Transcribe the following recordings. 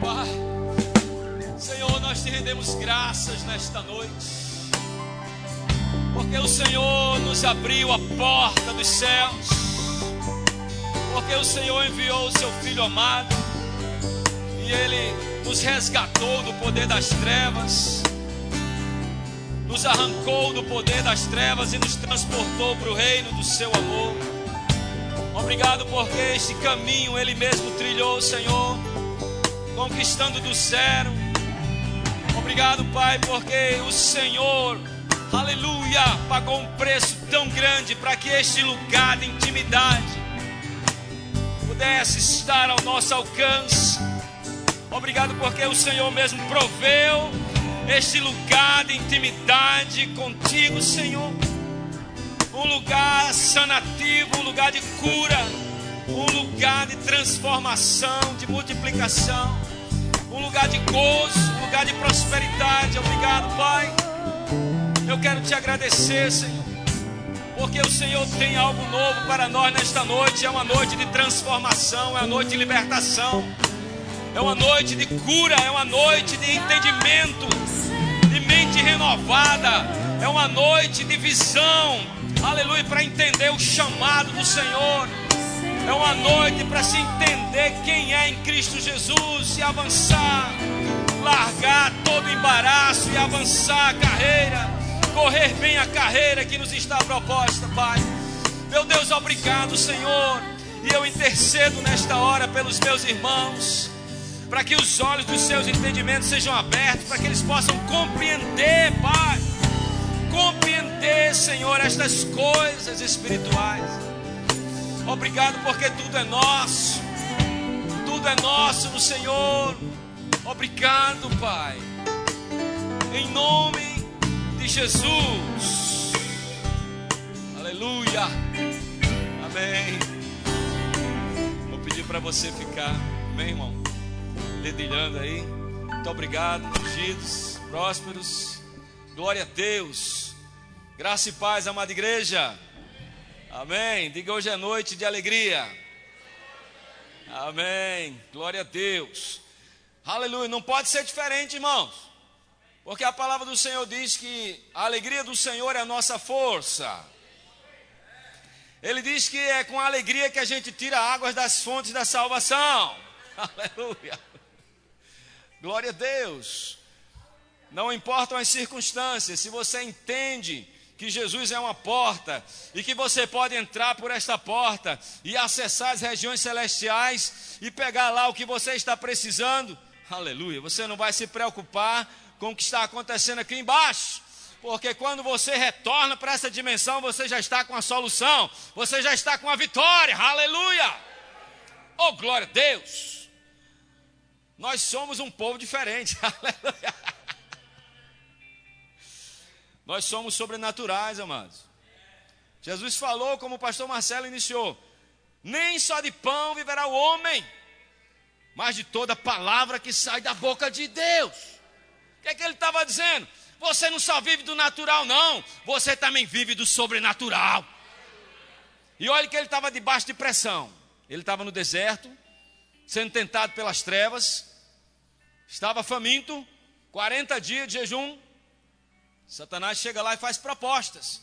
Pai, Senhor, nós te rendemos graças nesta noite porque o Senhor nos abriu a porta dos céus, porque o Senhor enviou o seu Filho amado e ele nos resgatou do poder das trevas, nos arrancou do poder das trevas e nos transportou para o reino do seu amor. Obrigado porque este caminho ele mesmo trilhou, Senhor, conquistando do zero. Obrigado, Pai, porque o Senhor aleluia, pagou um preço tão grande para que este lugar de intimidade pudesse estar ao nosso alcance. Obrigado porque o Senhor mesmo proveu este lugar de intimidade contigo, Senhor. Um lugar sanativo, um lugar de cura, um lugar de transformação, de multiplicação, um lugar de gozo, um lugar de prosperidade. Obrigado, Pai eu quero te agradecer, Senhor, porque o Senhor tem algo novo para nós nesta noite. É uma noite de transformação, é uma noite de libertação, é uma noite de cura, é uma noite de entendimento, de mente renovada, é uma noite de visão, aleluia, para entender o chamado do Senhor. É uma noite para se entender quem é em Cristo Jesus e avançar, largar todo embaraço e avançar a carreira correr bem a carreira que nos está proposta, Pai. Meu Deus, obrigado, Senhor. E eu intercedo nesta hora pelos meus irmãos, para que os olhos dos seus entendimentos sejam abertos, para que eles possam compreender, Pai. Compreender, Senhor, estas coisas espirituais. Obrigado porque tudo é nosso. Tudo é nosso no Senhor. Obrigado, Pai. Em nome Jesus. Aleluia. Amém. Vou pedir para você ficar, amém, irmão? Dedilhando aí. Muito obrigado, ungidos, prósperos. Glória a Deus. Graça e paz, amada igreja. Amém. Diga hoje é noite de alegria. Amém. Glória a Deus. Aleluia. Não pode ser diferente, irmãos. Porque a palavra do Senhor diz que a alegria do Senhor é a nossa força. Ele diz que é com alegria que a gente tira águas das fontes da salvação. Aleluia. Glória a Deus. Não importam as circunstâncias, se você entende que Jesus é uma porta e que você pode entrar por esta porta e acessar as regiões celestiais e pegar lá o que você está precisando, aleluia. Você não vai se preocupar com o que está acontecendo aqui embaixo. Porque quando você retorna para essa dimensão, você já está com a solução, você já está com a vitória, aleluia! Oh, glória a Deus! Nós somos um povo diferente, aleluia! Nós somos sobrenaturais, amados. Jesus falou, como o pastor Marcelo iniciou: nem só de pão viverá o homem, mas de toda palavra que sai da boca de Deus. O que, é que ele estava dizendo? Você não só vive do natural, não. Você também vive do sobrenatural. E olha que ele estava debaixo de pressão. Ele estava no deserto, sendo tentado pelas trevas. Estava faminto, 40 dias de jejum. Satanás chega lá e faz propostas.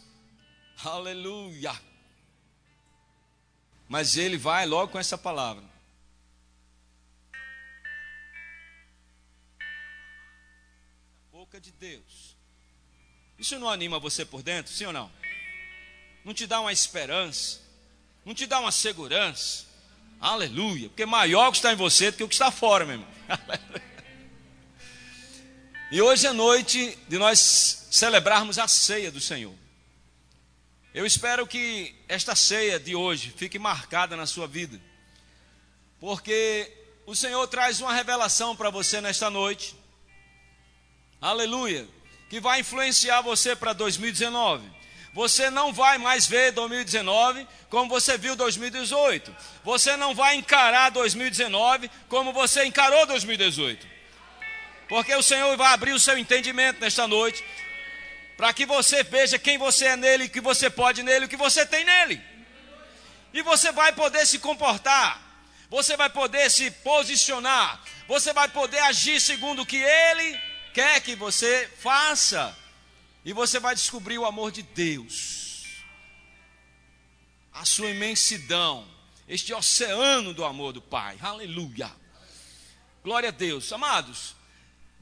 Aleluia. Mas ele vai logo com essa palavra. boca de Deus. Isso não anima você por dentro, sim ou não? Não te dá uma esperança? Não te dá uma segurança? Aleluia, porque maior o que está em você do que o que está fora, meu irmão. E hoje é noite de nós celebrarmos a ceia do Senhor. Eu espero que esta ceia de hoje fique marcada na sua vida, porque o Senhor traz uma revelação para você nesta noite aleluia, que vai influenciar você para 2019. Você não vai mais ver 2019 como você viu 2018. Você não vai encarar 2019 como você encarou 2018. Porque o Senhor vai abrir o seu entendimento nesta noite, para que você veja quem você é nele, o que você pode nele, o que você tem nele. E você vai poder se comportar você vai poder se posicionar, você vai poder agir segundo o que Ele quer que você faça, e você vai descobrir o amor de Deus, a sua imensidão, este oceano do amor do Pai, aleluia, glória a Deus, amados,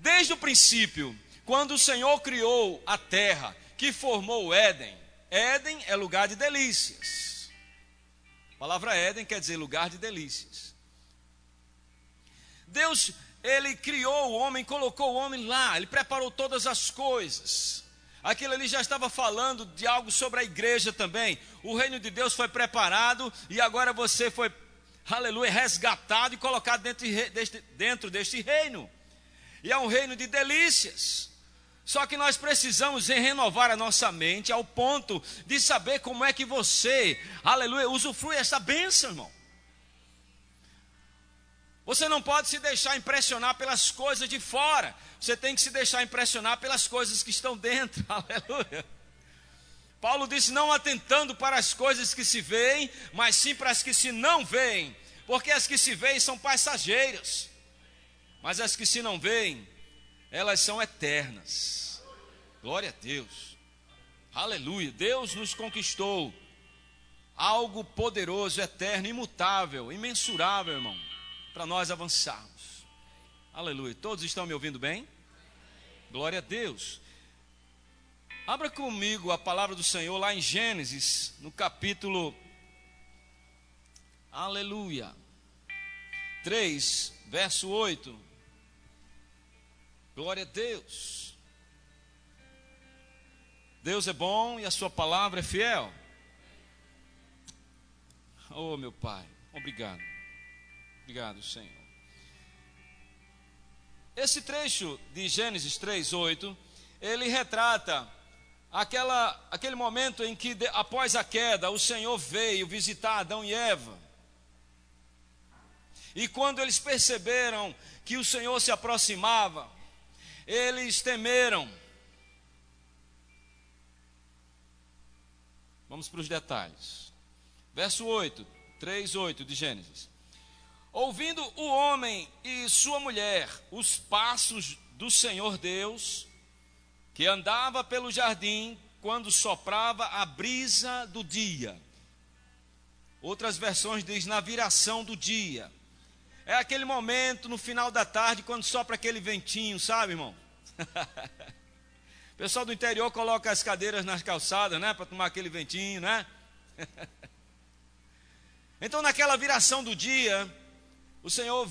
desde o princípio, quando o Senhor criou a terra, que formou o Éden, Éden é lugar de delícias. A palavra Éden quer dizer lugar de delícias. Deus, ele criou o homem, colocou o homem lá, ele preparou todas as coisas. Aquilo ali já estava falando de algo sobre a igreja também. O reino de Deus foi preparado e agora você foi, aleluia, resgatado e colocado dentro dentro deste reino. E é um reino de delícias. Só que nós precisamos renovar a nossa mente ao ponto de saber como é que você, aleluia, usufrui essa bênção, irmão. Você não pode se deixar impressionar pelas coisas de fora. Você tem que se deixar impressionar pelas coisas que estão dentro. Aleluia. Paulo disse: não atentando para as coisas que se veem, mas sim para as que se não veem. Porque as que se veem são passageiras, mas as que se não veem elas são eternas. Glória a Deus. Aleluia. Deus nos conquistou algo poderoso, eterno, imutável, imensurável, irmão, para nós avançarmos. Aleluia. Todos estão me ouvindo bem? Glória a Deus. Abra comigo a palavra do Senhor lá em Gênesis, no capítulo Aleluia. 3, verso 8. Glória a Deus. Deus é bom e a sua palavra é fiel. Oh, meu Pai, obrigado. Obrigado, Senhor. Esse trecho de Gênesis 3:8, ele retrata aquela, aquele momento em que após a queda, o Senhor veio visitar Adão e Eva. E quando eles perceberam que o Senhor se aproximava, eles temeram. Vamos para os detalhes. Verso 8, 3, 8 de Gênesis. Ouvindo o homem e sua mulher os passos do Senhor Deus, que andava pelo jardim quando soprava a brisa do dia. Outras versões diz na viração do dia. É aquele momento no final da tarde quando sopra aquele ventinho, sabe, irmão? o pessoal do interior coloca as cadeiras nas calçadas, né, para tomar aquele ventinho, né? então, naquela viração do dia, o Senhor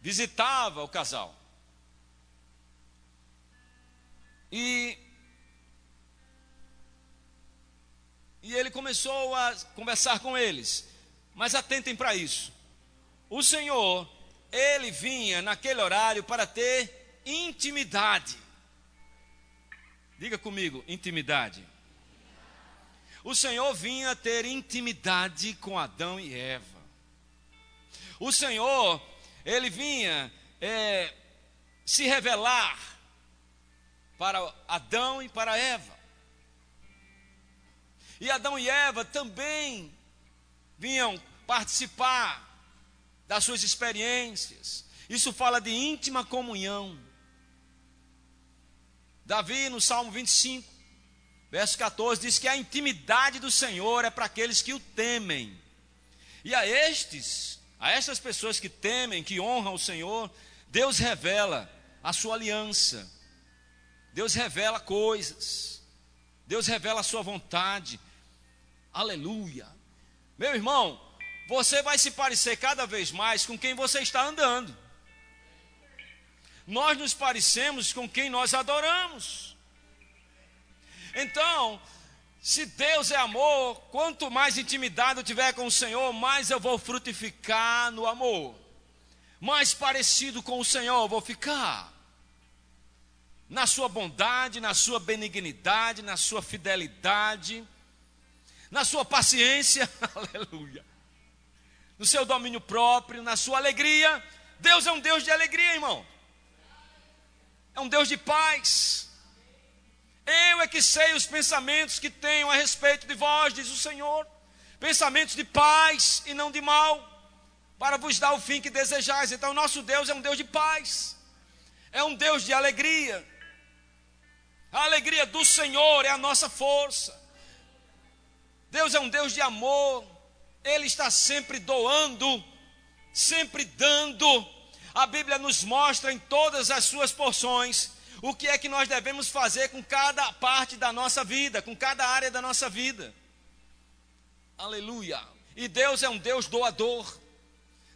visitava o casal. E e ele começou a conversar com eles. Mas atentem para isso. O Senhor, ele vinha naquele horário para ter intimidade. Diga comigo, intimidade. O Senhor vinha ter intimidade com Adão e Eva. O Senhor, ele vinha é, se revelar para Adão e para Eva. E Adão e Eva também vinham participar das suas experiências. Isso fala de íntima comunhão. Davi, no Salmo 25, verso 14, diz que a intimidade do Senhor é para aqueles que o temem. E a estes, a estas pessoas que temem, que honram o Senhor, Deus revela a sua aliança. Deus revela coisas. Deus revela a sua vontade. Aleluia. Meu irmão, você vai se parecer cada vez mais com quem você está andando. Nós nos parecemos com quem nós adoramos. Então, se Deus é amor, quanto mais intimidade eu tiver com o Senhor, mais eu vou frutificar no amor. Mais parecido com o Senhor eu vou ficar. Na sua bondade, na sua benignidade, na sua fidelidade, na sua paciência. Aleluia no seu domínio próprio, na sua alegria. Deus é um Deus de alegria, irmão. É um Deus de paz. Eu é que sei os pensamentos que tenho a respeito de vós, diz o Senhor. Pensamentos de paz e não de mal, para vos dar o fim que desejais. Então, nosso Deus é um Deus de paz, é um Deus de alegria. A alegria do Senhor é a nossa força. Deus é um Deus de amor, Ele está sempre doando, sempre dando. A Bíblia nos mostra em todas as suas porções o que é que nós devemos fazer com cada parte da nossa vida, com cada área da nossa vida. Aleluia. E Deus é um Deus doador.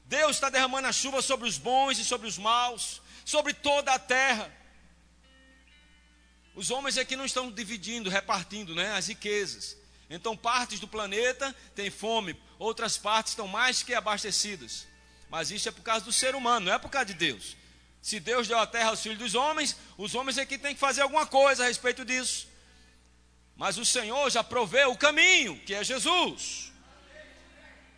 Deus está derramando a chuva sobre os bons e sobre os maus, sobre toda a terra. Os homens aqui não estão dividindo, repartindo né, as riquezas. Então, partes do planeta têm fome, outras partes estão mais que abastecidas. Mas isso é por causa do ser humano, não é por causa de Deus. Se Deus deu a terra aos filhos dos homens, os homens aqui têm que fazer alguma coisa a respeito disso. Mas o Senhor já proveu o caminho, que é Jesus.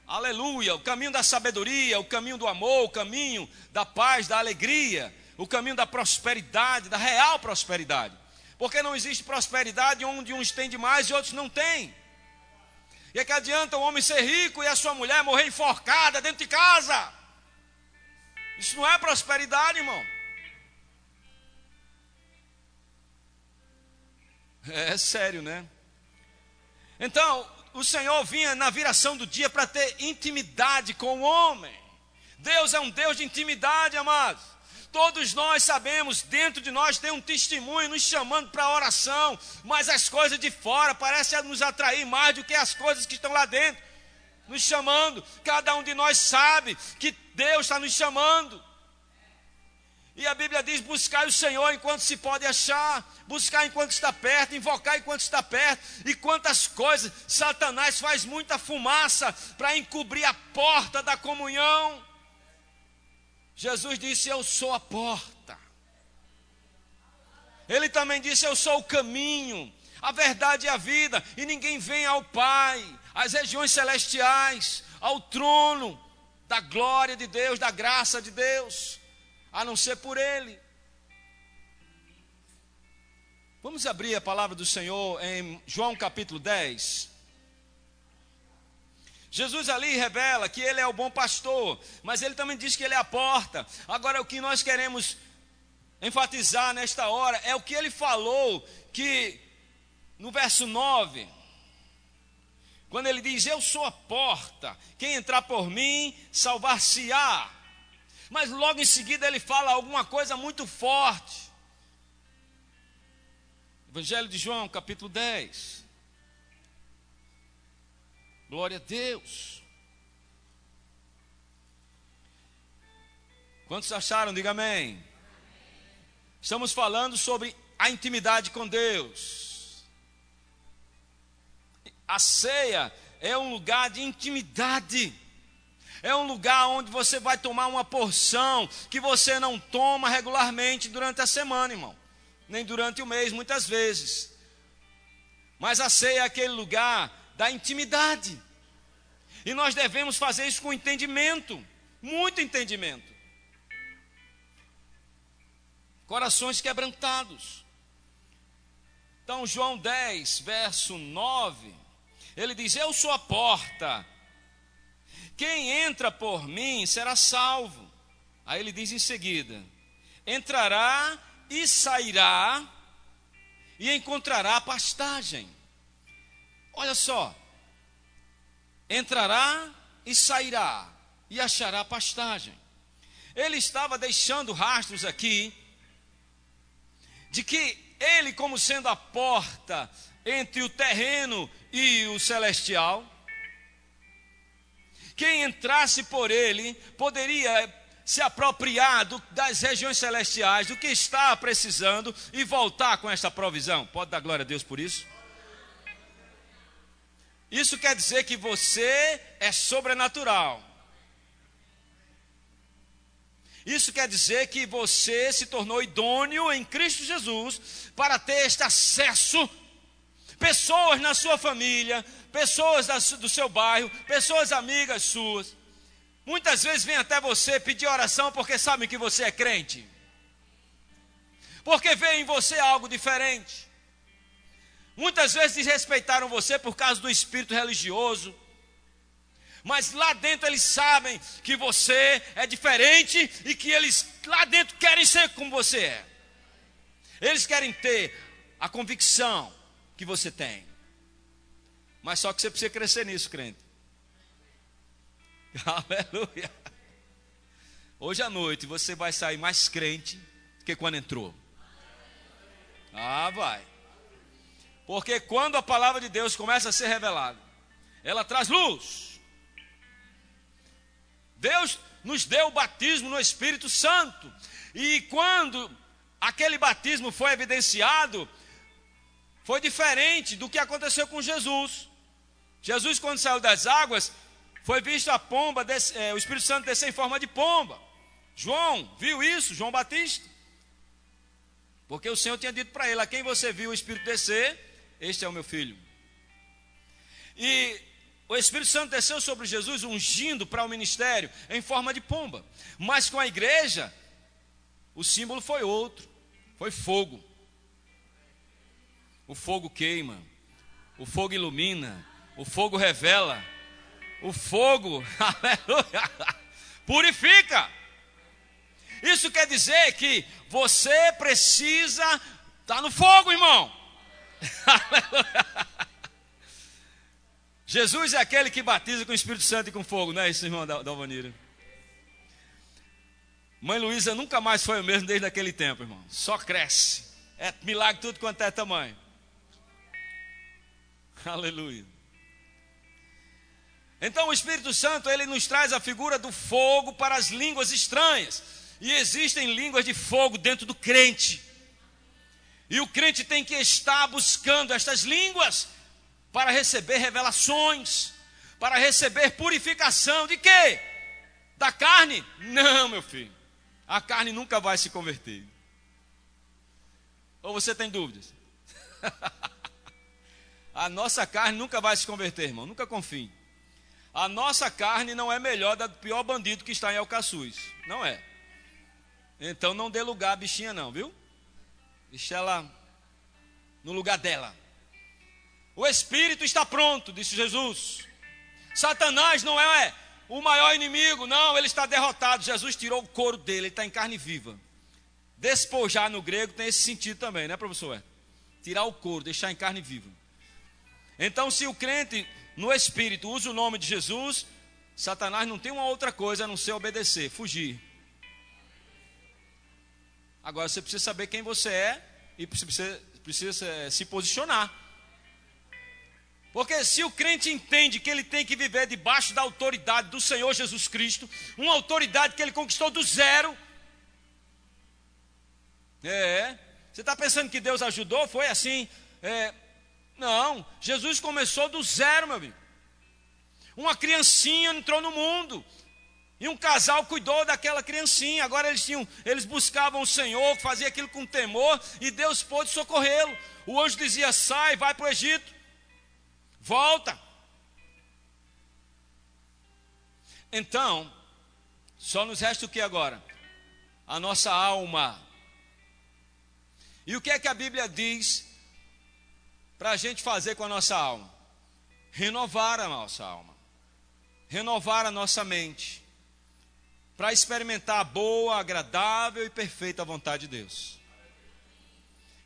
Aleluia, o caminho da sabedoria, o caminho do amor, o caminho da paz, da alegria, o caminho da prosperidade, da real prosperidade. Porque não existe prosperidade onde uns têm demais e outros não têm. E é que adianta o homem ser rico e a sua mulher morrer enforcada dentro de casa? Isso não é prosperidade, irmão. É, é sério, né? Então, o Senhor vinha na viração do dia para ter intimidade com o homem. Deus é um Deus de intimidade, amados. Todos nós sabemos, dentro de nós tem um testemunho nos chamando para a oração, mas as coisas de fora parecem nos atrair mais do que as coisas que estão lá dentro, nos chamando. Cada um de nós sabe que Deus está nos chamando. E a Bíblia diz: buscar o Senhor enquanto se pode achar, buscar enquanto está perto, invocar enquanto está perto. E quantas coisas, Satanás faz muita fumaça para encobrir a porta da comunhão. Jesus disse: Eu sou a porta. Ele também disse: Eu sou o caminho, a verdade e a vida, e ninguém vem ao Pai, às regiões celestiais, ao trono da glória de Deus, da graça de Deus, a não ser por Ele. Vamos abrir a palavra do Senhor em João capítulo 10. Jesus ali revela que ele é o bom pastor, mas ele também diz que ele é a porta. Agora, o que nós queremos enfatizar nesta hora é o que ele falou, que no verso 9, quando ele diz: Eu sou a porta, quem entrar por mim salvar-se-á. Mas logo em seguida ele fala alguma coisa muito forte. Evangelho de João, capítulo 10. Glória a Deus. Quantos acharam? Diga amém. Estamos falando sobre a intimidade com Deus. A ceia é um lugar de intimidade. É um lugar onde você vai tomar uma porção que você não toma regularmente durante a semana, irmão. Nem durante o mês, muitas vezes. Mas a ceia é aquele lugar da intimidade. E nós devemos fazer isso com entendimento, muito entendimento. Corações quebrantados. Então, João 10, verso 9, ele diz: Eu sou a porta. Quem entra por mim será salvo. Aí ele diz em seguida: Entrará e sairá e encontrará pastagem. Olha só, entrará e sairá e achará pastagem. Ele estava deixando rastros aqui de que ele, como sendo a porta entre o terreno e o celestial, quem entrasse por ele poderia se apropriar do, das regiões celestiais, do que está precisando e voltar com esta provisão. Pode dar glória a Deus por isso? Isso quer dizer que você é sobrenatural. Isso quer dizer que você se tornou idôneo em Cristo Jesus para ter este acesso. Pessoas na sua família, pessoas do seu bairro, pessoas amigas suas. Muitas vezes vêm até você pedir oração porque sabem que você é crente. Porque vê em você algo diferente. Muitas vezes desrespeitaram você por causa do espírito religioso. Mas lá dentro eles sabem que você é diferente e que eles lá dentro querem ser como você é. Eles querem ter a convicção que você tem. Mas só que você precisa crescer nisso, crente. Aleluia. Hoje à noite você vai sair mais crente do que quando entrou. Ah, vai. Porque quando a palavra de Deus começa a ser revelada, ela traz luz. Deus nos deu o batismo no Espírito Santo. E quando aquele batismo foi evidenciado, foi diferente do que aconteceu com Jesus. Jesus, quando saiu das águas, foi visto a pomba, é, o Espírito Santo descer em forma de pomba. João viu isso, João Batista. Porque o Senhor tinha dito para ele: A quem você viu o Espírito descer, este é o meu filho. E o Espírito Santo desceu sobre Jesus, ungindo para o ministério em forma de pomba. Mas com a igreja, o símbolo foi outro: foi fogo. O fogo queima, o fogo ilumina, o fogo revela, o fogo, aleluia, purifica. Isso quer dizer que você precisa estar tá no fogo, irmão. Jesus é aquele que batiza com o Espírito Santo e com fogo, não é isso, irmão Dalvanira? Mãe Luísa nunca mais foi o mesmo desde aquele tempo, irmão. Só cresce. É milagre tudo quanto é tamanho. Aleluia. Então o Espírito Santo, ele nos traz a figura do fogo para as línguas estranhas. E existem línguas de fogo dentro do crente. E o crente tem que estar buscando estas línguas para receber revelações, para receber purificação de quê? Da carne? Não, meu filho. A carne nunca vai se converter. Ou você tem dúvidas? A nossa carne nunca vai se converter, irmão. Nunca confie. A nossa carne não é melhor da do pior bandido que está em Alcaçuz. Não é. Então não dê lugar à bichinha, não, viu? Deixa ela no lugar dela. O espírito está pronto, disse Jesus. Satanás não é o maior inimigo, não, ele está derrotado. Jesus tirou o couro dele, ele está em carne viva. Despojar no grego tem esse sentido também, né, professor? Tirar o couro, deixar em carne viva. Então, se o crente no espírito usa o nome de Jesus, Satanás não tem uma outra coisa a não ser obedecer, fugir. Agora você precisa saber quem você é e precisa, precisa eh, se posicionar. Porque se o crente entende que ele tem que viver debaixo da autoridade do Senhor Jesus Cristo, uma autoridade que ele conquistou do zero. É, você está pensando que Deus ajudou? Foi assim. É, não, Jesus começou do zero, meu amigo. Uma criancinha entrou no mundo. E um casal cuidou daquela criancinha. Agora eles tinham, eles buscavam o Senhor, fazia aquilo com temor, e Deus pôde socorrê-lo. O anjo dizia: sai, vai para o Egito. Volta. Então, só nos resta o que agora? A nossa alma. E o que é que a Bíblia diz para a gente fazer com a nossa alma? Renovar a nossa alma, renovar a nossa mente, para experimentar a boa, agradável e perfeita vontade de Deus.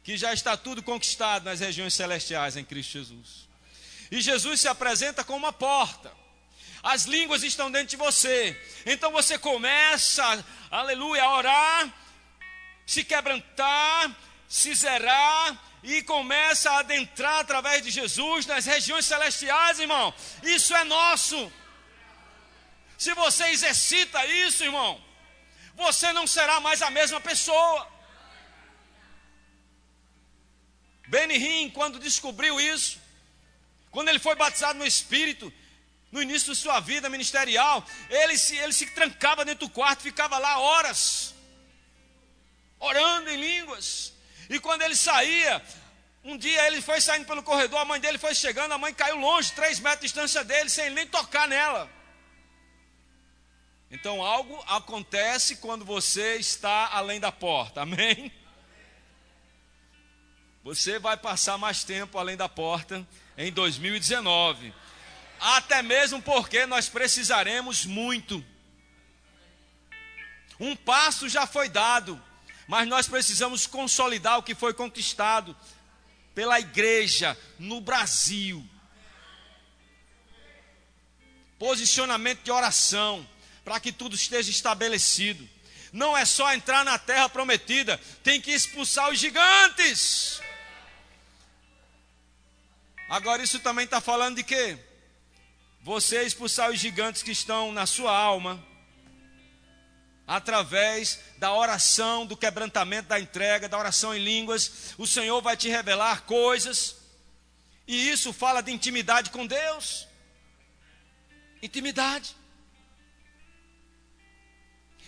Que já está tudo conquistado nas regiões celestiais em Cristo Jesus. E Jesus se apresenta como uma porta. As línguas estão dentro de você. Então você começa, aleluia, a orar, se quebrantar, se zerar e começa a adentrar através de Jesus nas regiões celestiais, irmão. Isso é nosso. Se você exercita isso, irmão, você não será mais a mesma pessoa. Benihim, quando descobriu isso, quando ele foi batizado no Espírito, no início de sua vida ministerial, ele se, ele se trancava dentro do quarto, ficava lá horas, orando em línguas. E quando ele saía, um dia ele foi saindo pelo corredor, a mãe dele foi chegando, a mãe caiu longe, três metros de distância dele, sem nem tocar nela. Então algo acontece quando você está além da porta, amém? Você vai passar mais tempo além da porta em 2019. Até mesmo porque nós precisaremos muito. Um passo já foi dado, mas nós precisamos consolidar o que foi conquistado pela igreja no Brasil. Posicionamento de oração, para que tudo esteja estabelecido. Não é só entrar na terra prometida, tem que expulsar os gigantes. Agora, isso também está falando de quê? Você expulsar os gigantes que estão na sua alma, através da oração, do quebrantamento da entrega, da oração em línguas, o Senhor vai te revelar coisas, e isso fala de intimidade com Deus. Intimidade.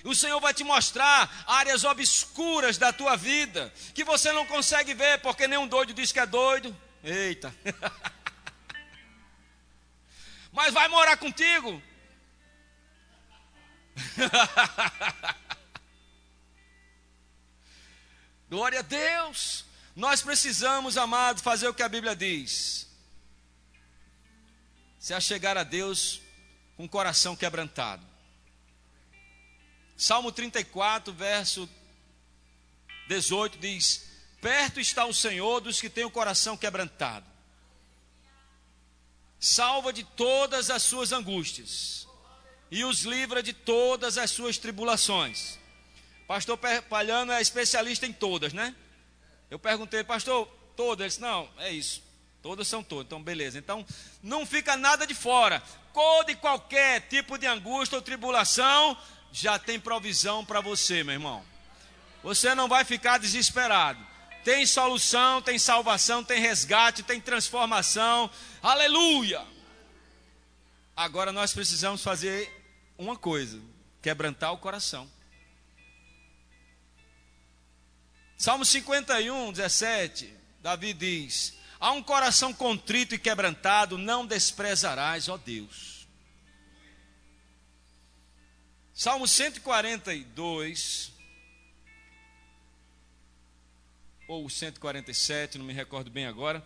O Senhor vai te mostrar áreas obscuras da tua vida, que você não consegue ver, porque nenhum doido diz que é doido. Eita. Mas vai morar contigo. Glória a Deus. Nós precisamos, amados, fazer o que a Bíblia diz. Se achegar a Deus com o coração quebrantado. Salmo 34, verso 18 diz: Perto está o Senhor dos que têm o coração quebrantado. Salva de todas as suas angústias e os livra de todas as suas tribulações. Pastor Palhano é especialista em todas, né? Eu perguntei, pastor, todas? Ele disse, não, é isso. Todas são todas. Então, beleza. Então, não fica nada de fora. Todo e qualquer tipo de angústia ou tribulação já tem provisão para você, meu irmão. Você não vai ficar desesperado. Tem solução, tem salvação, tem resgate, tem transformação. Aleluia! Agora nós precisamos fazer uma coisa: quebrantar o coração. Salmo 51, 17, Davi diz: Há um coração contrito e quebrantado, não desprezarás, ó Deus. Salmo 142, ou 147, não me recordo bem agora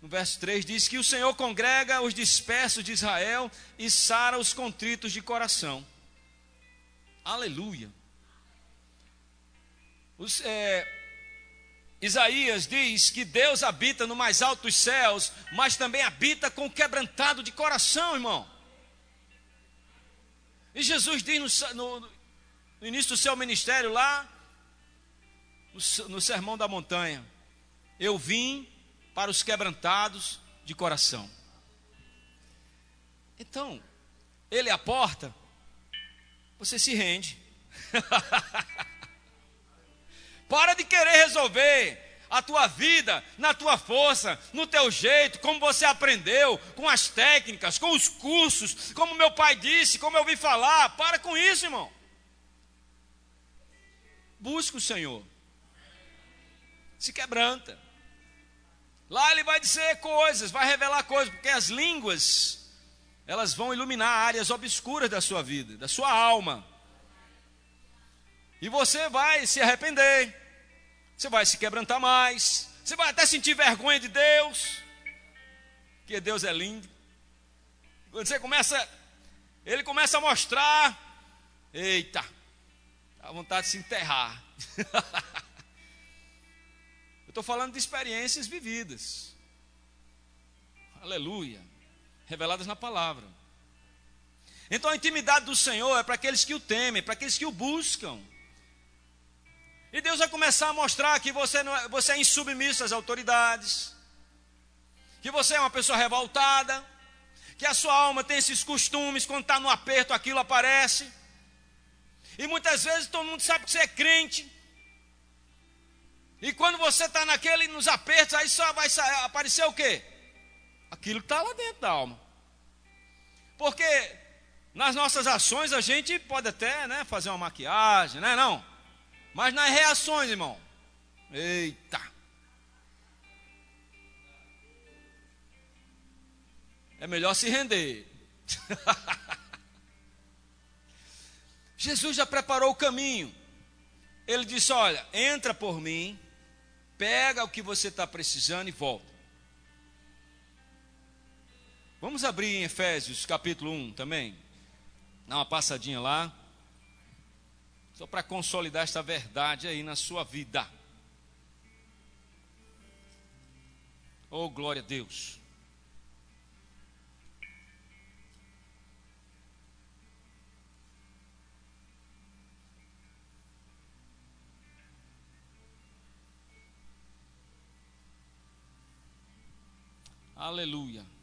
no verso 3 diz que o Senhor congrega os dispersos de Israel e sara os contritos de coração. Aleluia. Os, é, Isaías diz que Deus habita no mais alto dos céus, mas também habita com o quebrantado de coração, irmão. E Jesus diz no, no, no início do seu ministério lá, no, no Sermão da Montanha: Eu vim para os quebrantados de coração. Então, ele é a porta, você se rende. para de querer resolver a tua vida na tua força, no teu jeito, como você aprendeu, com as técnicas, com os cursos, como meu pai disse, como eu ouvi falar. Para com isso, irmão. Busca o Senhor. Se quebranta. Lá ele vai dizer coisas, vai revelar coisas, porque as línguas, elas vão iluminar áreas obscuras da sua vida, da sua alma. E você vai se arrepender, você vai se quebrantar mais, você vai até sentir vergonha de Deus, porque Deus é lindo. Quando você começa, ele começa a mostrar, eita, dá vontade de se enterrar. estou falando de experiências vividas. Aleluia. Reveladas na palavra. Então a intimidade do Senhor é para aqueles que o temem, para aqueles que o buscam. E Deus vai começar a mostrar que você, não é, você é insubmisso às autoridades, que você é uma pessoa revoltada, que a sua alma tem esses costumes, quando está no aperto aquilo aparece. E muitas vezes todo mundo sabe que você é crente, e quando você está naquele, nos apertos, aí só vai aparecer o quê? Aquilo que está lá dentro da alma. Porque nas nossas ações a gente pode até né, fazer uma maquiagem, né? Não. Mas nas reações, irmão. Eita. É melhor se render. Jesus já preparou o caminho. Ele disse: Olha, entra por mim pega o que você está precisando e volta. Vamos abrir em Efésios capítulo 1 também. Dá uma passadinha lá. Só para consolidar esta verdade aí na sua vida. Oh, glória a Deus. Aleluia.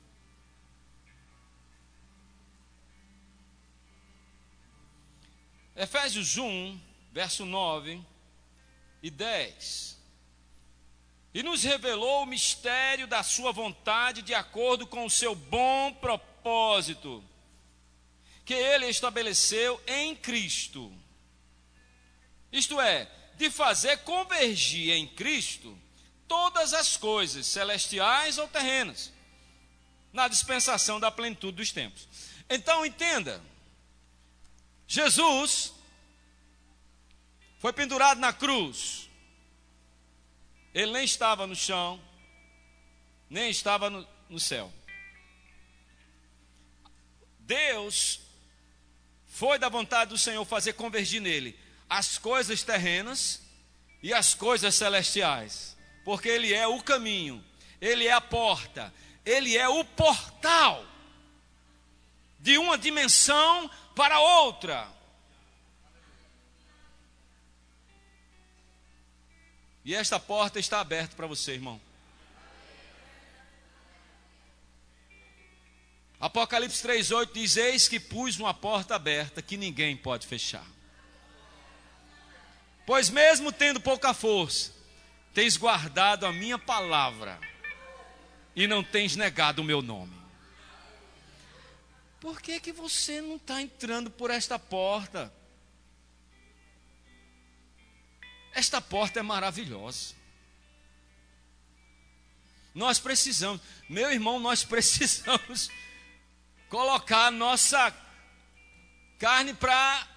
Efésios 1, verso 9 e 10. E nos revelou o mistério da Sua vontade de acordo com o seu bom propósito, que Ele estabeleceu em Cristo. Isto é, de fazer convergir em Cristo todas as coisas, celestiais ou terrenas, na dispensação da plenitude dos tempos. Então entenda, Jesus foi pendurado na cruz. Ele nem estava no chão, nem estava no, no céu. Deus foi da vontade do Senhor fazer convergir nele as coisas terrenas e as coisas celestiais, porque Ele é o caminho, Ele é a porta, Ele é o portal de uma dimensão para outra. E esta porta está aberta para você, irmão. Apocalipse 3,8 diz: Eis que pus uma porta aberta que ninguém pode fechar. Pois mesmo tendo pouca força, tens guardado a minha palavra e não tens negado o meu nome. Por que, que você não está entrando por esta porta? Esta porta é maravilhosa. Nós precisamos, meu irmão, nós precisamos colocar a nossa carne para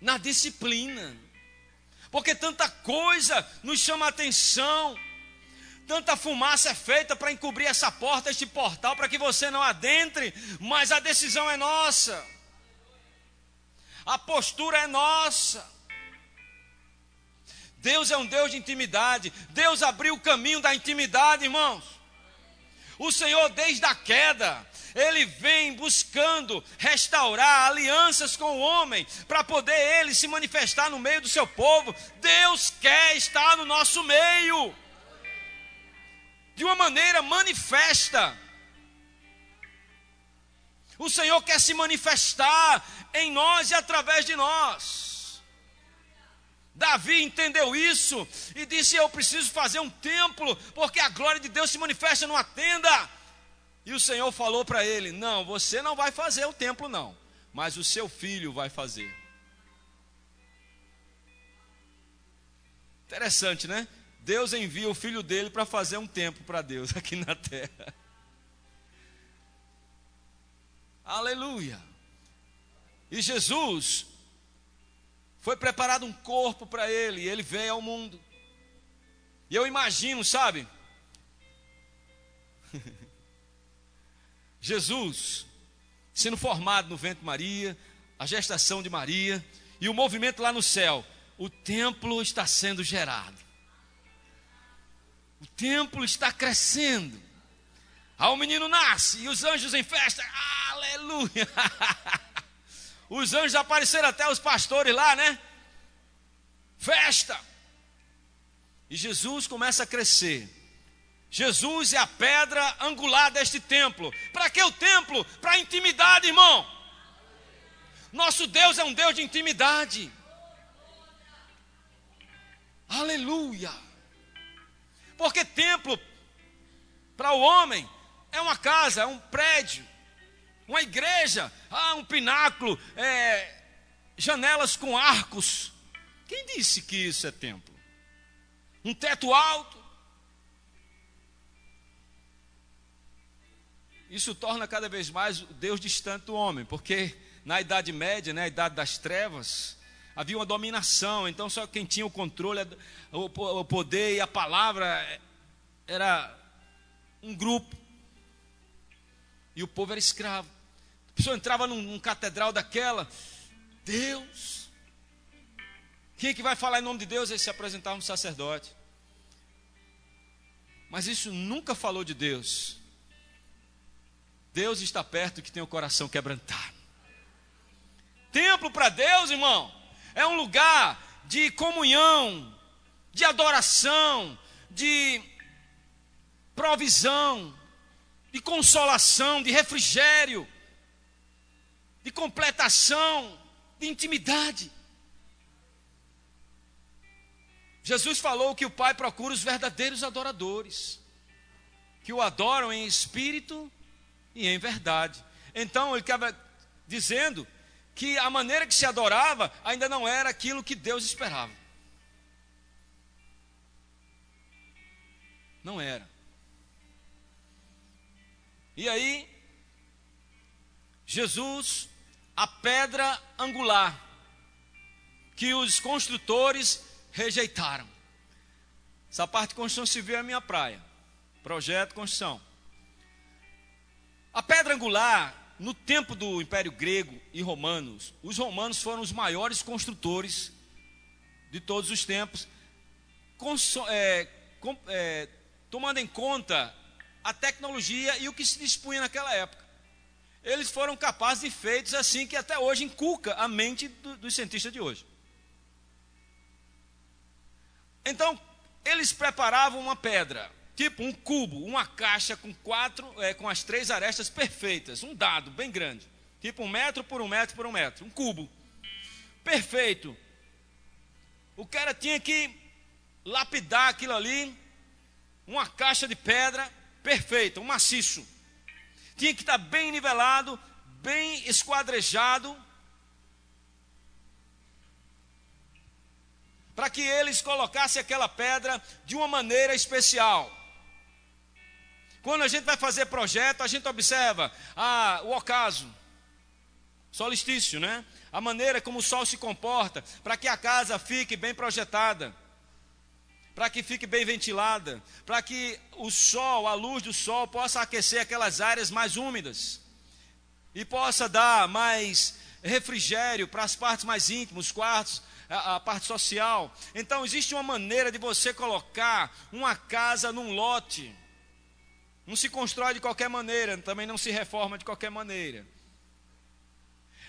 na disciplina. Porque tanta coisa nos chama atenção tanta fumaça é feita para encobrir essa porta, este portal, para que você não adentre, mas a decisão é nossa, a postura é nossa. Deus é um Deus de intimidade, Deus abriu o caminho da intimidade, irmãos. O Senhor, desde a queda, Ele vem buscando restaurar alianças com o homem, para poder Ele se manifestar no meio do seu povo. Deus quer estar no nosso meio de uma maneira manifesta. O Senhor quer se manifestar em nós e através de nós. Davi entendeu isso e disse: Eu preciso fazer um templo, porque a glória de Deus se manifesta numa tenda. E o Senhor falou para ele: Não, você não vai fazer o templo, não, mas o seu filho vai fazer. Interessante, né? Deus envia o filho dele para fazer um tempo para Deus aqui na terra. Aleluia. E Jesus foi preparado um corpo para ele, e ele veio ao mundo. E eu imagino, sabe? Jesus sendo formado no ventre de Maria, a gestação de Maria e o movimento lá no céu. O templo está sendo gerado. O templo está crescendo. Aí o menino nasce e os anjos em festa. Aleluia! Os anjos apareceram até os pastores lá, né? Festa. E Jesus começa a crescer. Jesus é a pedra angular deste templo. Para que o templo? Para a intimidade, irmão. Nosso Deus é um Deus de intimidade. Aleluia. Porque templo, para o homem, é uma casa, é um prédio, uma igreja, ah, um pináculo, é, janelas com arcos. Quem disse que isso é templo? Um teto alto. Isso torna cada vez mais Deus distante do homem, porque na Idade Média, né, Idade das Trevas, havia uma dominação, então só quem tinha o controle, o poder e a palavra era um grupo. E o povo era escravo. A pessoa entrava num, num catedral daquela, Deus. Quem é que vai falar em nome de Deus? Ele se apresentava um sacerdote. Mas isso nunca falou de Deus. Deus está perto que tem o coração quebrantado. Templo para Deus, irmão, é um lugar de comunhão, de adoração, de provisão, de consolação, de refrigério, de completação, de intimidade. Jesus falou que o Pai procura os verdadeiros adoradores, que o adoram em espírito e em verdade. Então, ele estava dizendo que a maneira que se adorava ainda não era aquilo que Deus esperava. Não era. E aí, Jesus, a pedra angular, que os construtores rejeitaram. Essa parte de construção civil é a minha praia. Projeto, construção. A pedra angular, no tempo do Império Grego e Romanos, os romanos foram os maiores construtores de todos os tempos, é, com, é, tomando em conta a tecnologia e o que se dispunha naquela época. Eles foram capazes de feitos assim que até hoje inculca a mente do, dos cientistas de hoje. Então, eles preparavam uma pedra, tipo um cubo, uma caixa com quatro, é, com as três arestas perfeitas, um dado bem grande, tipo um metro por um metro por um metro, um cubo, perfeito. O cara tinha que lapidar aquilo ali, uma caixa de pedra perfeita, um maciço. Tinha que estar bem nivelado, bem esquadrejado, para que eles colocassem aquela pedra de uma maneira especial. Quando a gente vai fazer projeto, a gente observa ah, o ocaso, solstício, né? A maneira como o sol se comporta, para que a casa fique bem projetada, para que fique bem ventilada, para que o sol, a luz do sol, possa aquecer aquelas áreas mais úmidas e possa dar mais refrigério para as partes mais íntimas, os quartos, a, a parte social. Então, existe uma maneira de você colocar uma casa num lote. Não se constrói de qualquer maneira, também não se reforma de qualquer maneira.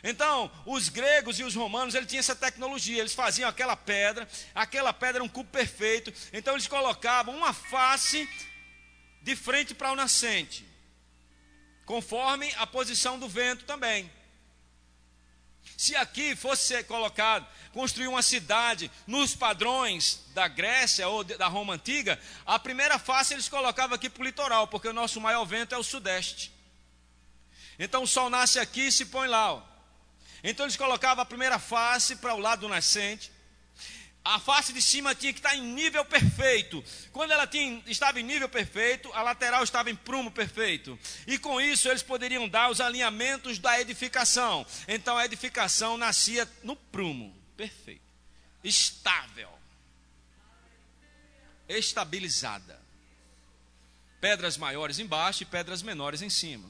Então, os gregos e os romanos, eles tinham essa tecnologia, eles faziam aquela pedra, aquela pedra era um cubo perfeito, então eles colocavam uma face de frente para o nascente, conforme a posição do vento também. Se aqui fosse colocado, construir uma cidade nos padrões da Grécia ou da Roma antiga, a primeira face eles colocavam aqui para o litoral, porque o nosso maior vento é o sudeste. Então o sol nasce aqui e se põe lá. Ó. Então eles colocavam a primeira face para o lado do nascente, a face de cima tinha que estar em nível perfeito. Quando ela tinha, estava em nível perfeito, a lateral estava em prumo perfeito. E com isso eles poderiam dar os alinhamentos da edificação. Então a edificação nascia no prumo perfeito, estável, estabilizada. Pedras maiores embaixo e pedras menores em cima.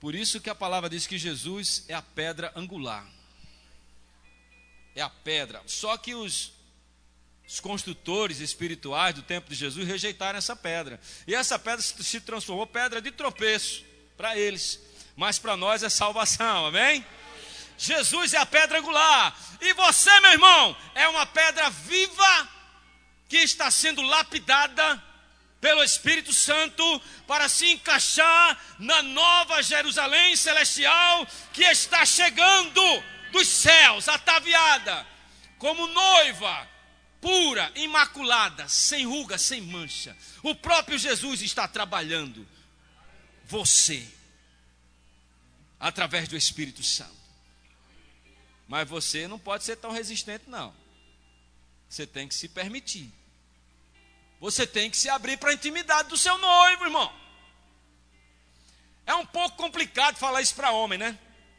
Por isso que a palavra diz que Jesus é a pedra angular é a pedra. Só que os, os construtores espirituais do tempo de Jesus rejeitaram essa pedra. E essa pedra se transformou pedra de tropeço para eles. Mas para nós é salvação, amém? Jesus é a pedra angular. E você, meu irmão, é uma pedra viva que está sendo lapidada pelo Espírito Santo para se encaixar na nova Jerusalém celestial que está chegando dos céus, ataviada, como noiva, pura, imaculada, sem ruga, sem mancha. O próprio Jesus está trabalhando você, através do Espírito Santo. Mas você não pode ser tão resistente, não. Você tem que se permitir. Você tem que se abrir para a intimidade do seu noivo, irmão. É um pouco complicado falar isso para homem, né?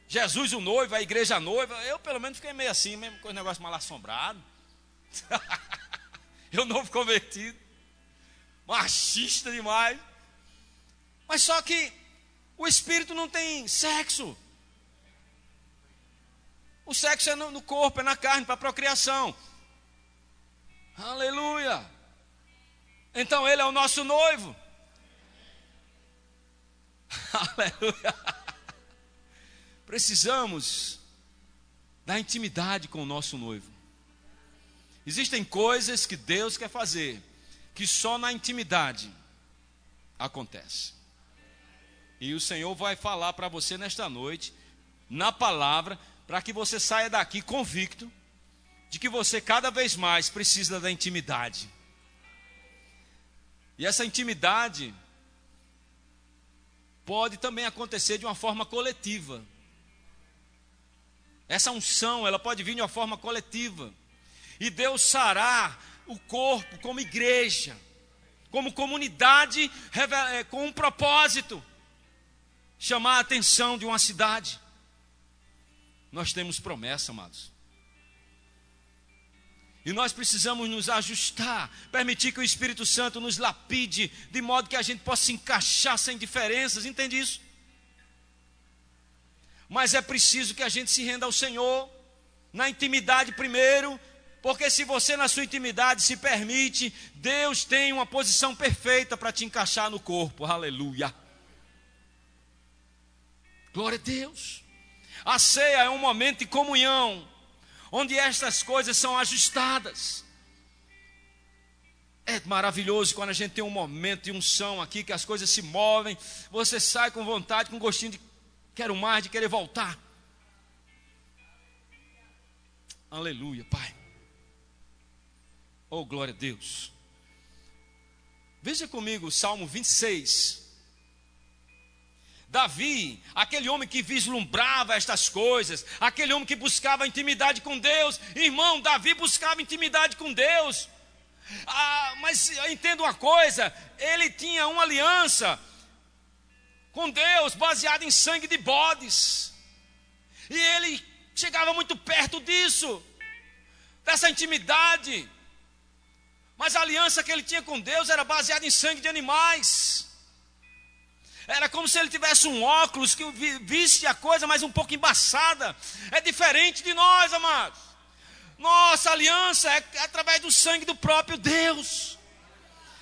Jesus o noivo, a igreja a noiva. Eu, pelo menos, fiquei meio assim, mesmo com o negócio mal assombrado. eu novo convertido. Machista demais. Mas só que o espírito não tem sexo. O sexo é no, no corpo, é na carne, para procriação. Aleluia. Então ele é o nosso noivo. Aleluia. Precisamos da intimidade com o nosso noivo. Existem coisas que Deus quer fazer que só na intimidade acontece. E o Senhor vai falar para você nesta noite, na palavra, para que você saia daqui convicto de que você cada vez mais precisa da intimidade. E essa intimidade pode também acontecer de uma forma coletiva. Essa unção, ela pode vir de uma forma coletiva. E Deus sará o corpo como igreja, como comunidade é, com um propósito chamar a atenção de uma cidade. Nós temos promessa, amados. E nós precisamos nos ajustar, permitir que o Espírito Santo nos lapide, de modo que a gente possa se encaixar sem diferenças, entende isso? Mas é preciso que a gente se renda ao Senhor, na intimidade primeiro, porque se você na sua intimidade se permite, Deus tem uma posição perfeita para te encaixar no corpo, aleluia. Glória a Deus. A ceia é um momento de comunhão, onde estas coisas são ajustadas. É maravilhoso quando a gente tem um momento de unção aqui, que as coisas se movem, você sai com vontade, com gostinho de quero mais, de querer voltar. Aleluia, Pai. Oh, glória a Deus. Veja comigo o Salmo 26. Davi, aquele homem que vislumbrava estas coisas, aquele homem que buscava intimidade com Deus, irmão, Davi buscava intimidade com Deus. Ah, mas entenda uma coisa: ele tinha uma aliança com Deus baseada em sangue de bodes, e ele chegava muito perto disso, dessa intimidade. Mas a aliança que ele tinha com Deus era baseada em sangue de animais. Era como se ele tivesse um óculos que visse a coisa mais um pouco embaçada. É diferente de nós, amados. Nossa aliança é através do sangue do próprio Deus.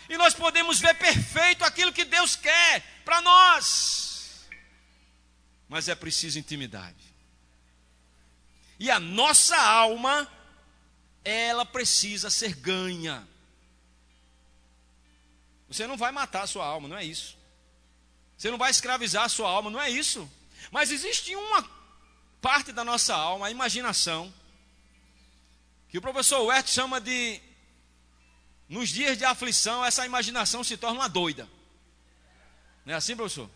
E nós podemos ver perfeito aquilo que Deus quer para nós. Mas é preciso intimidade. E a nossa alma, ela precisa ser ganha. Você não vai matar a sua alma, não é isso. Você não vai escravizar a sua alma, não é isso. Mas existe uma parte da nossa alma, a imaginação, que o professor Wert chama de nos dias de aflição, essa imaginação se torna uma doida. Não é assim, professor?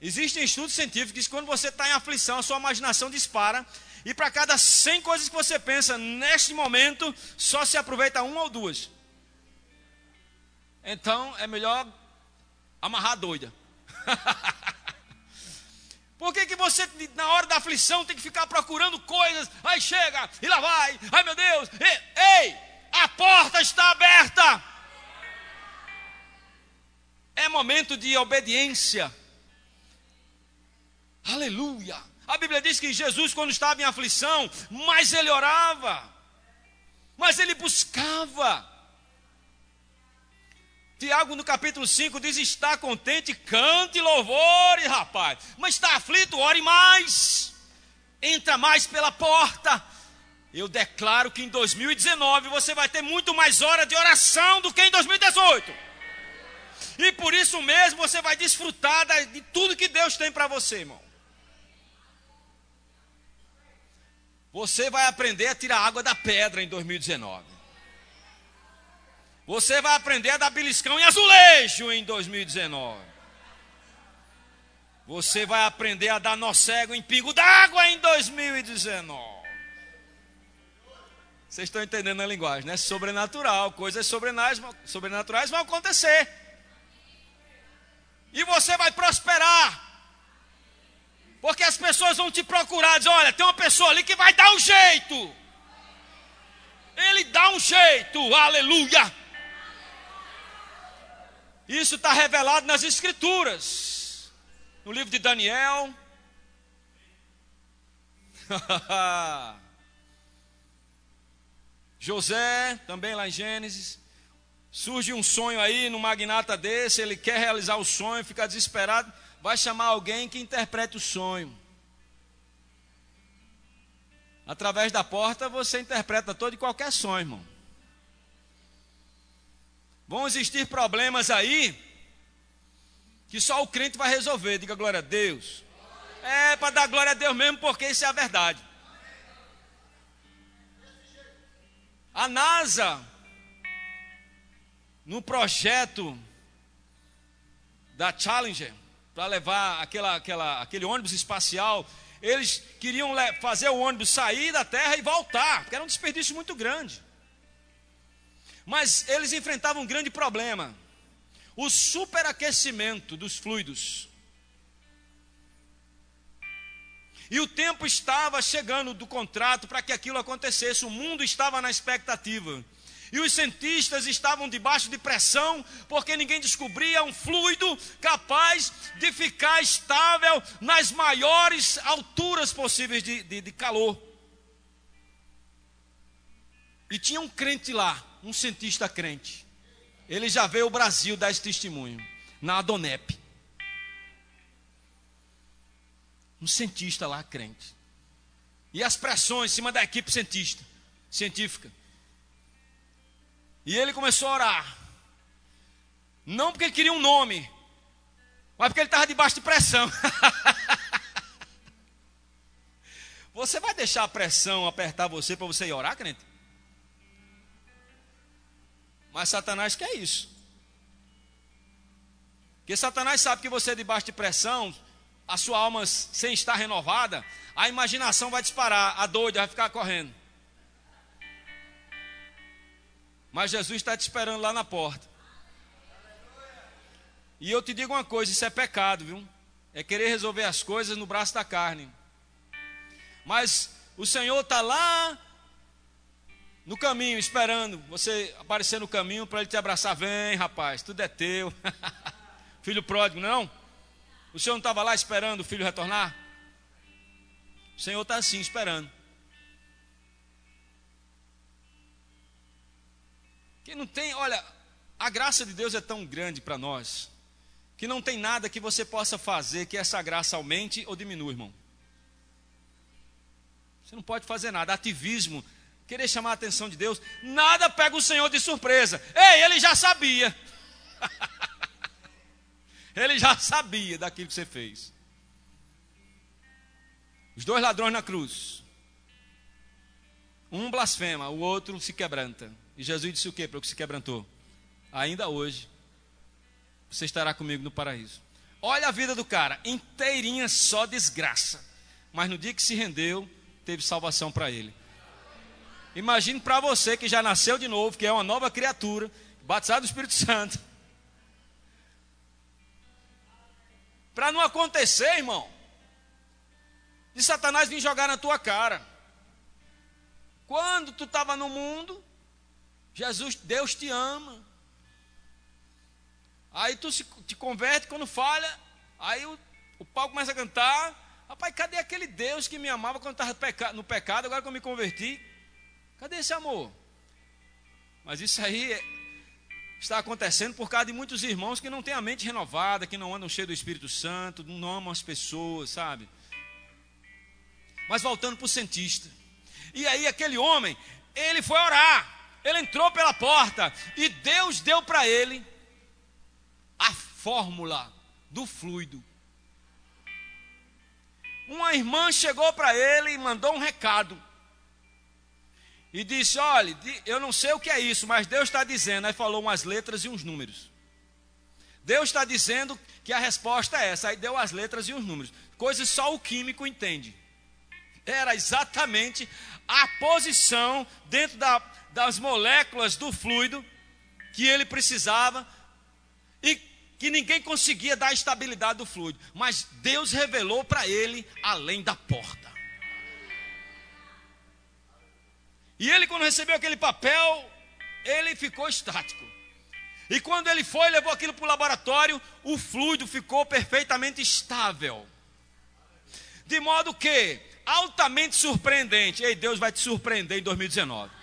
Existem estudos científicos que quando você está em aflição, a sua imaginação dispara, e para cada 100 coisas que você pensa neste momento, só se aproveita uma ou duas. Então é melhor amarrar doida. Por que, que você, na hora da aflição, tem que ficar procurando coisas? Aí chega, e lá vai, ai meu Deus, ei, ei a porta está aberta. É momento de obediência. Aleluia. A Bíblia diz que Jesus, quando estava em aflição, mais ele orava, mais ele buscava. Tiago, no capítulo 5, diz: Está contente, cante louvores, rapaz. Mas está aflito, ore mais. Entra mais pela porta. Eu declaro que em 2019 você vai ter muito mais hora de oração do que em 2018. E por isso mesmo você vai desfrutar de tudo que Deus tem para você, irmão. Você vai aprender a tirar água da pedra em 2019. Você vai aprender a dar beliscão em azulejo em 2019. Você vai aprender a dar nó cego em pingo d'água em 2019. Vocês estão entendendo a linguagem, né? Sobrenatural, coisas sobrenaturais, sobrenaturais vão acontecer. E você vai prosperar. Porque as pessoas vão te procurar, dizer, olha, tem uma pessoa ali que vai dar um jeito. Ele dá um jeito, aleluia. Isso está revelado nas Escrituras, no livro de Daniel. José, também lá em Gênesis. Surge um sonho aí no magnata desse, ele quer realizar o sonho, fica desesperado, vai chamar alguém que interprete o sonho. Através da porta você interpreta todo e qualquer sonho, irmão. Vão existir problemas aí que só o crente vai resolver. Diga glória a Deus. É para dar glória a Deus mesmo, porque isso é a verdade. A NASA, no projeto da Challenger, para levar aquela, aquela, aquele ônibus espacial, eles queriam fazer o ônibus sair da Terra e voltar, que era um desperdício muito grande. Mas eles enfrentavam um grande problema: o superaquecimento dos fluidos. E o tempo estava chegando do contrato para que aquilo acontecesse, o mundo estava na expectativa. E os cientistas estavam debaixo de pressão, porque ninguém descobria um fluido capaz de ficar estável nas maiores alturas possíveis de, de, de calor. E tinha um crente lá, um cientista crente. Ele já veio ao Brasil dar esse testemunho, na Adonep. um cientista lá crente. E as pressões em cima da equipe cientista, científica. E ele começou a orar. Não porque ele queria um nome, mas porque ele estava debaixo de pressão. você vai deixar a pressão apertar você para você ir orar, crente? Mas Satanás quer isso. Porque Satanás sabe que você é debaixo de pressão, a sua alma sem estar renovada, a imaginação vai disparar, a doida vai ficar correndo. Mas Jesus está te esperando lá na porta. E eu te digo uma coisa: isso é pecado, viu? É querer resolver as coisas no braço da carne. Mas o Senhor está lá no caminho, esperando você aparecer no caminho para Ele te abraçar. Vem, rapaz, tudo é teu. Filho pródigo, não? O Senhor não estava lá esperando o filho retornar? O Senhor está assim, esperando. Que não tem, olha, a graça de Deus é tão grande para nós, que não tem nada que você possa fazer que essa graça aumente ou diminua, irmão. Você não pode fazer nada. Ativismo, querer chamar a atenção de Deus, nada pega o Senhor de surpresa. Ei, ele já sabia. Ele já sabia daquilo que você fez. Os dois ladrões na cruz. Um blasfema, o outro se quebranta. E Jesus disse o que para o que se quebrantou? Ainda hoje, você estará comigo no paraíso. Olha a vida do cara, inteirinha só desgraça. Mas no dia que se rendeu, teve salvação para ele. Imagine para você que já nasceu de novo, que é uma nova criatura, batizado do Espírito Santo. Para não acontecer, irmão, de Satanás vir jogar na tua cara. Quando tu estava no mundo, Jesus, Deus te ama. Aí tu se, te converte, quando falha, aí o, o pau começa a cantar. Rapaz, cadê aquele Deus que me amava quando estava no pecado, agora que eu me converti? Cadê esse amor? Mas isso aí é, está acontecendo por causa de muitos irmãos que não têm a mente renovada, que não andam cheios do Espírito Santo, não amam as pessoas, sabe? Mas voltando para o cientista. E aí aquele homem, ele foi orar. Ele entrou pela porta e Deus deu para ele a fórmula do fluido. Uma irmã chegou para ele e mandou um recado e disse: Olha, eu não sei o que é isso, mas Deus está dizendo. Aí falou umas letras e uns números. Deus está dizendo que a resposta é essa. Aí deu as letras e os números. Coisas só o químico entende. Era exatamente a posição dentro da, das moléculas do fluido que ele precisava e que ninguém conseguia dar a estabilidade do fluido. Mas Deus revelou para ele além da porta. E ele, quando recebeu aquele papel, ele ficou estático. E quando ele foi, levou aquilo para o laboratório, o fluido ficou perfeitamente estável. De modo que, altamente surpreendente, ei, Deus vai te surpreender em 2019.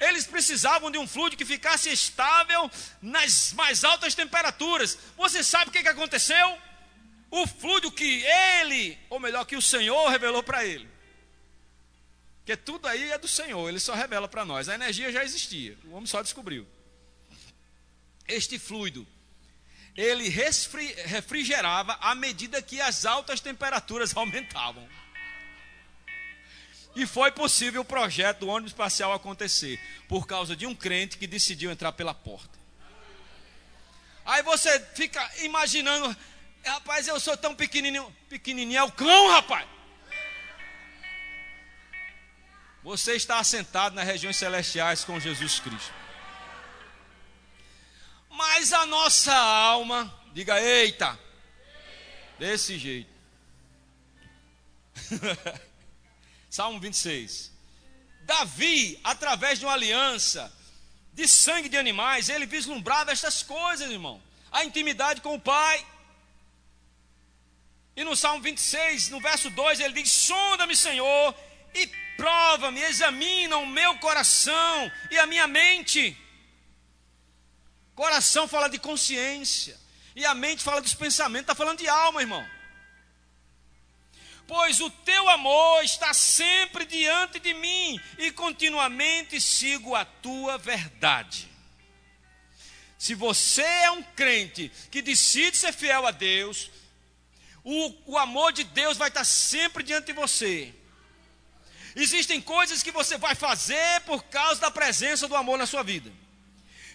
Eles precisavam de um fluido que ficasse estável nas mais altas temperaturas. Você sabe o que, que aconteceu? O fluido que ele, ou melhor, que o Senhor revelou para ele. Porque tudo aí é do Senhor, ele só revela para nós. A energia já existia, o homem só descobriu. Este fluido, ele refrigerava à medida que as altas temperaturas aumentavam. E foi possível o projeto do ônibus espacial acontecer, por causa de um crente que decidiu entrar pela porta. Aí você fica imaginando, rapaz, eu sou tão pequenininho, pequenininho é o cão, rapaz. Você está assentado nas regiões celestiais com Jesus Cristo. Mas a nossa alma, diga eita, desse jeito. Salmo 26. Davi, através de uma aliança de sangue de animais, ele vislumbrava estas coisas, irmão. A intimidade com o Pai. E no Salmo 26, no verso 2, ele diz: Sonda-me, Senhor, e prova-me, examina o meu coração e a minha mente. Coração fala de consciência, e a mente fala dos pensamentos, está falando de alma, irmão. Pois o teu amor está sempre diante de mim, e continuamente sigo a tua verdade. Se você é um crente que decide ser fiel a Deus, o, o amor de Deus vai estar sempre diante de você. Existem coisas que você vai fazer por causa da presença do amor na sua vida.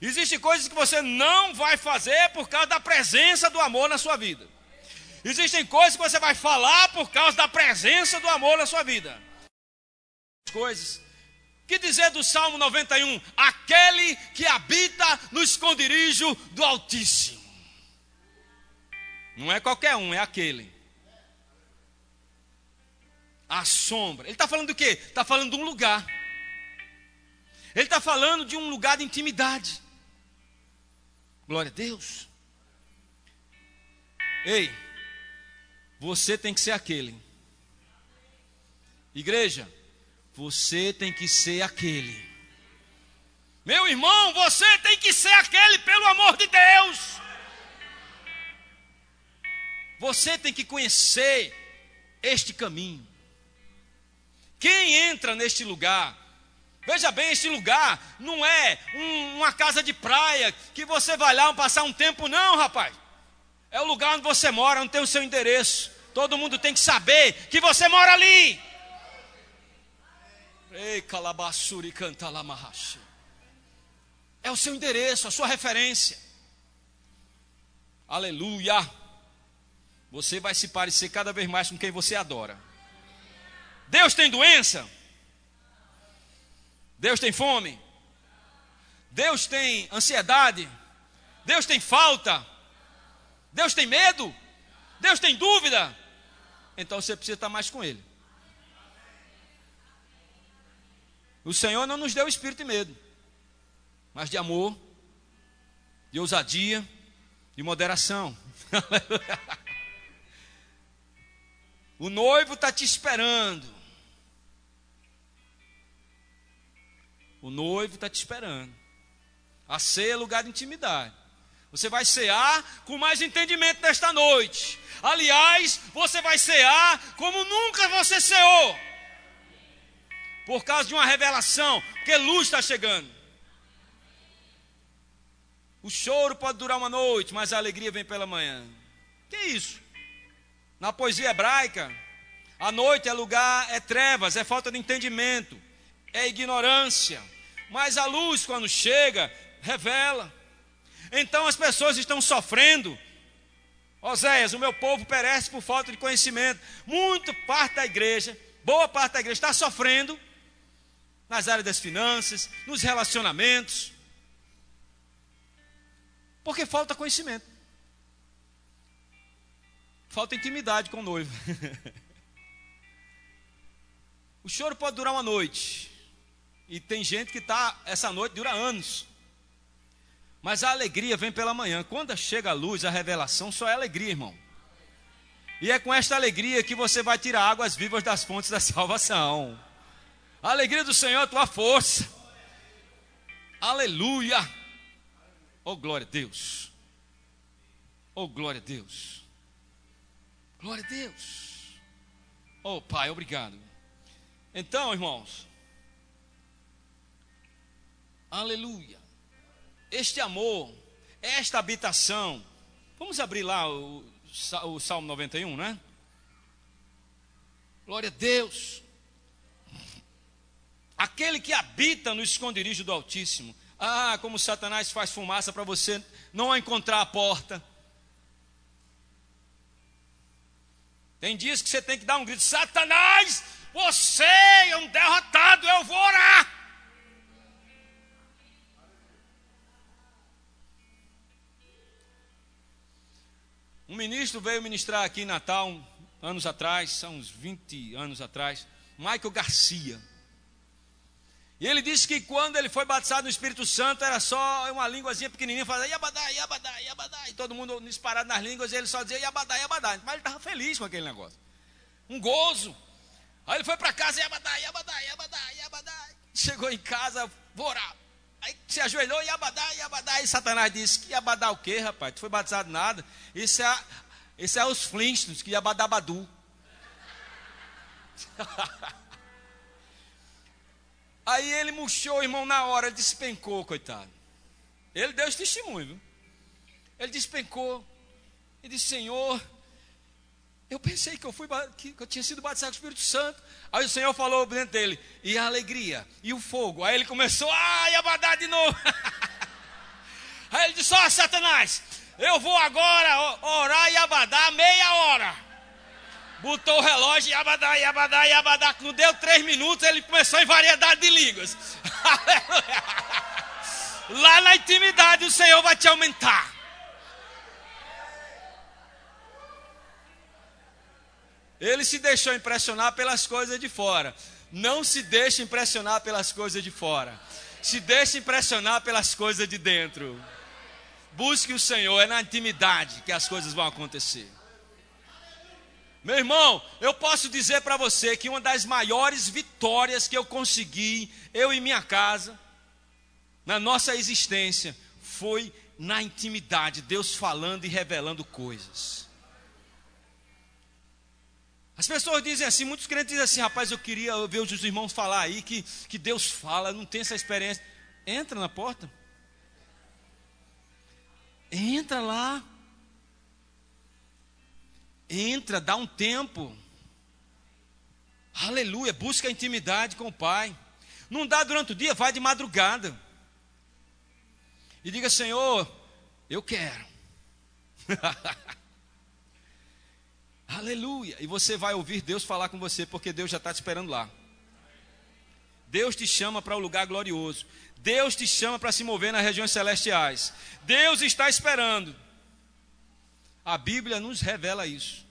Existem coisas que você não vai fazer por causa da presença do amor na sua vida. Existem coisas que você vai falar por causa da presença do amor na sua vida. Coisas. Que dizer do Salmo 91? Aquele que habita no esconderijo do Altíssimo. Não é qualquer um, é aquele a sombra. Ele está falando do quê? Está falando de um lugar. Ele está falando de um lugar de intimidade. Glória a Deus. Ei, você tem que ser aquele. Igreja, você tem que ser aquele. Meu irmão, você tem que ser aquele pelo amor de Deus. Você tem que conhecer este caminho. Quem entra neste lugar? Veja bem, este lugar não é um, uma casa de praia que você vai lá passar um tempo, não, rapaz. É o lugar onde você mora, onde tem o seu endereço. Todo mundo tem que saber que você mora ali. Ei, canta. É o seu endereço, a sua referência. Aleluia. Você vai se parecer cada vez mais com quem você adora. Deus tem doença? Deus tem fome? Deus tem ansiedade? Deus tem falta? Deus tem medo? Deus tem dúvida? Então você precisa estar mais com Ele. O Senhor não nos deu espírito de medo, mas de amor, de ousadia, de moderação. o noivo está te esperando. O noivo está te esperando. A ceia é lugar de intimidade. Você vai cear com mais entendimento nesta noite. Aliás, você vai cear como nunca você ceou. Por causa de uma revelação, porque luz está chegando. O choro pode durar uma noite, mas a alegria vem pela manhã. Que isso? Na poesia hebraica, a noite é lugar, é trevas, é falta de entendimento, é ignorância. Mas a luz, quando chega, revela. Então as pessoas estão sofrendo. Oséias, o meu povo perece por falta de conhecimento. Muito parte da igreja, boa parte da igreja está sofrendo nas áreas das finanças, nos relacionamentos. Porque falta conhecimento. Falta intimidade com o noivo. o choro pode durar uma noite, E tem gente que está, essa noite dura anos. Mas a alegria vem pela manhã. Quando chega a luz, a revelação, só é alegria, irmão. E é com esta alegria que você vai tirar águas vivas das fontes da salvação. A alegria do Senhor é a tua força. Aleluia. Oh, glória a Deus. Oh, glória a Deus. Glória a Deus. Oh, Pai, obrigado. Então, irmãos. Aleluia. Este amor, esta habitação. Vamos abrir lá o, o Salmo 91, né? Glória a Deus. Aquele que habita no esconderijo do Altíssimo. Ah, como Satanás faz fumaça para você não encontrar a porta. Tem dias que você tem que dar um grito: Satanás, você é um derrotado, eu vou orar. Um ministro veio ministrar aqui em Natal, anos atrás, são uns 20 anos atrás, Michael Garcia. E ele disse que quando ele foi batizado no Espírito Santo, era só uma línguazinha pequenininha, fazia Yabadá, Yabadá, Yabadá, e todo mundo disparado nas línguas, e ele só dizia Yabadá, Yabadá. Mas ele estava feliz com aquele negócio. Um gozo. Aí ele foi para casa, Yabadá, Yabadá, Yabadá, Yabadá. Chegou em casa, vou orar. Aí se ajoelhou, Yabadá, Yabadá. E Satanás disse: Que Yabadá o quê, rapaz? Tu foi batizado nada? Isso é, isso é os Flintstones, que Badu. Aí ele murchou, irmão, na hora, ele despencou, coitado. Ele deu esse testemunho, viu? Ele despencou e disse: Senhor, eu pensei que eu, fui, que eu tinha sido batizado com o Espírito Santo. Aí o Senhor falou dentro dele, e a alegria, e o fogo. Aí ele começou, a abadar de novo. Aí ele disse: Ó, oh, Satanás, eu vou agora orar e abadar meia hora. Botou o relógio e abadar, e abadar, e abadar. Não deu três minutos, ele começou em variedade de línguas. Lá na intimidade o Senhor vai te aumentar. Ele se deixou impressionar pelas coisas de fora. Não se deixe impressionar pelas coisas de fora. Se deixe impressionar pelas coisas de dentro. Busque o Senhor, é na intimidade que as coisas vão acontecer. Meu irmão, eu posso dizer para você que uma das maiores vitórias que eu consegui, eu e minha casa, na nossa existência, foi na intimidade, Deus falando e revelando coisas. As pessoas dizem assim, muitos crentes dizem assim, rapaz, eu queria ver os irmãos falar aí que, que Deus fala, não tem essa experiência. Entra na porta. Entra lá. Entra, dá um tempo. Aleluia, busca a intimidade com o Pai. Não dá durante o dia, vai de madrugada. E diga, Senhor, eu quero. Aleluia. E você vai ouvir Deus falar com você, porque Deus já está te esperando lá. Deus te chama para o um lugar glorioso. Deus te chama para se mover nas regiões celestiais. Deus está esperando. A Bíblia nos revela isso.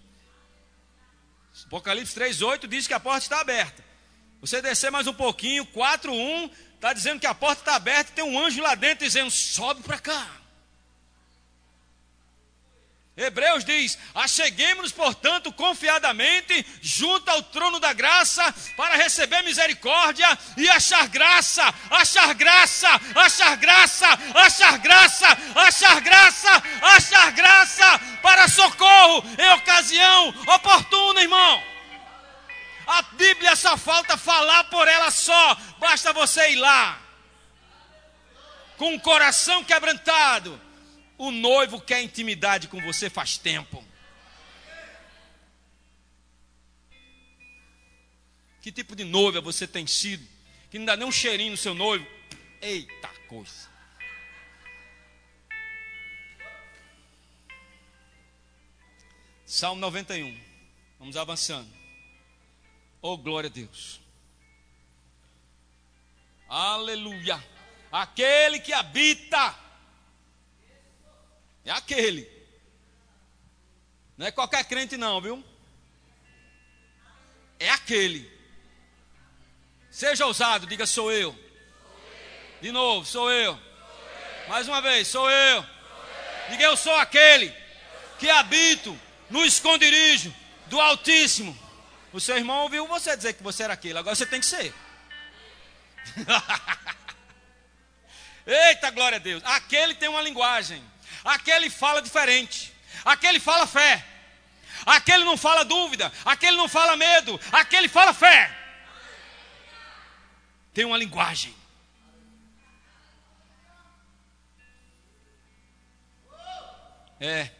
Apocalipse 3,8 diz que a porta está aberta. Você descer mais um pouquinho, 4,1 está dizendo que a porta está aberta e tem um anjo lá dentro dizendo: sobe para cá. Hebreus diz: Acheguemos-nos, portanto, confiadamente junto ao trono da graça para receber misericórdia e achar graça, achar graça, achar graça, achar graça, achar graça, achar graça para socorro em ocasião oportuna, irmão. A Bíblia só falta falar por ela só, basta você ir lá com o coração quebrantado o noivo quer intimidade com você faz tempo. Que tipo de noiva você tem sido? Que não dá nem um cheirinho no seu noivo? Eita coisa. Salmo 91. Vamos avançando. Oh, glória a Deus. Aleluia. Aquele que habita é aquele. Não é qualquer crente, não, viu? É aquele. Seja ousado, diga sou eu. De novo, sou eu. Mais uma vez, sou eu. Diga eu sou aquele que habito no esconderijo do Altíssimo. O seu irmão ouviu você dizer que você era aquele, agora você tem que ser. Eita, glória a Deus. Aquele tem uma linguagem. Aquele fala diferente. Aquele fala fé. Aquele não fala dúvida. Aquele não fala medo. Aquele fala fé tem uma linguagem. É.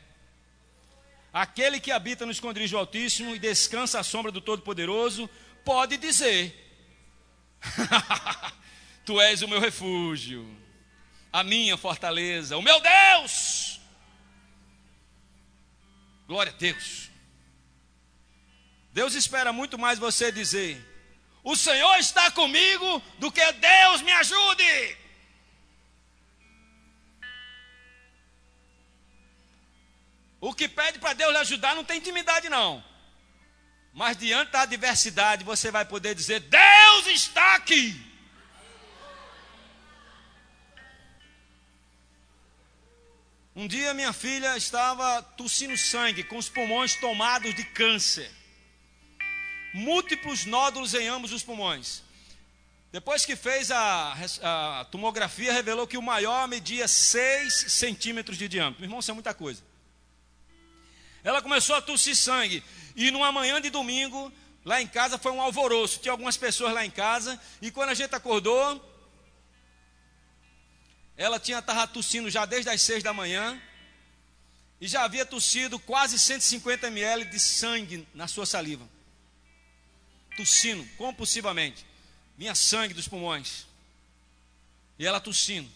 Aquele que habita no esconderijo Altíssimo e descansa à sombra do Todo-Poderoso, pode dizer: Tu és o meu refúgio, a minha fortaleza, o meu Deus. Glória a Deus. Deus espera muito mais você dizer: o Senhor está comigo do que Deus me ajude. O que pede para Deus lhe ajudar não tem intimidade, não. Mas diante da adversidade, você vai poder dizer: Deus está aqui. Um dia minha filha estava tossindo sangue, com os pulmões tomados de câncer múltiplos nódulos em ambos os pulmões. Depois que fez a, a tomografia, revelou que o maior media 6 centímetros de diâmetro. Meu irmão, isso é muita coisa. Ela começou a tossir sangue. E numa manhã de domingo, lá em casa foi um alvoroço. Tinha algumas pessoas lá em casa. E quando a gente acordou, ela tinha estava tossindo já desde as 6 da manhã. E já havia tossido quase 150 ml de sangue na sua saliva tossindo compulsivamente. Vinha sangue dos pulmões. E ela tossindo.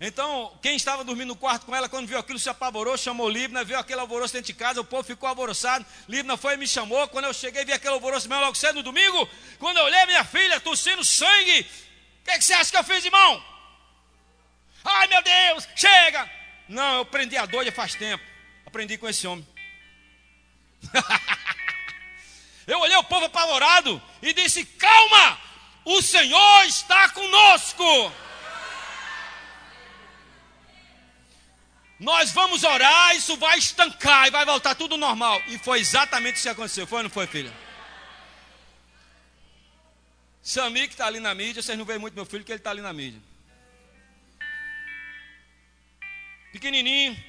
Então, quem estava dormindo no quarto com ela, quando viu aquilo, se apavorou, chamou Libna, viu aquele alvoroço dentro de casa, o povo ficou alvoroçado. Libna foi e me chamou. Quando eu cheguei, vi aquele alvoroço mesmo logo cedo no domingo. Quando eu olhei minha filha tossindo sangue, o que, é que você acha que eu fiz, irmão? Ai meu Deus, chega! Não, eu prendi a doida faz tempo. Aprendi com esse homem. Eu olhei o povo apavorado e disse: Calma, o Senhor está conosco. Nós vamos orar, isso vai estancar e vai voltar tudo normal. E foi exatamente isso que aconteceu. Foi ou não foi, filha? Sami, que está ali na mídia, vocês não veem muito meu filho, que ele está ali na mídia. Pequenininho,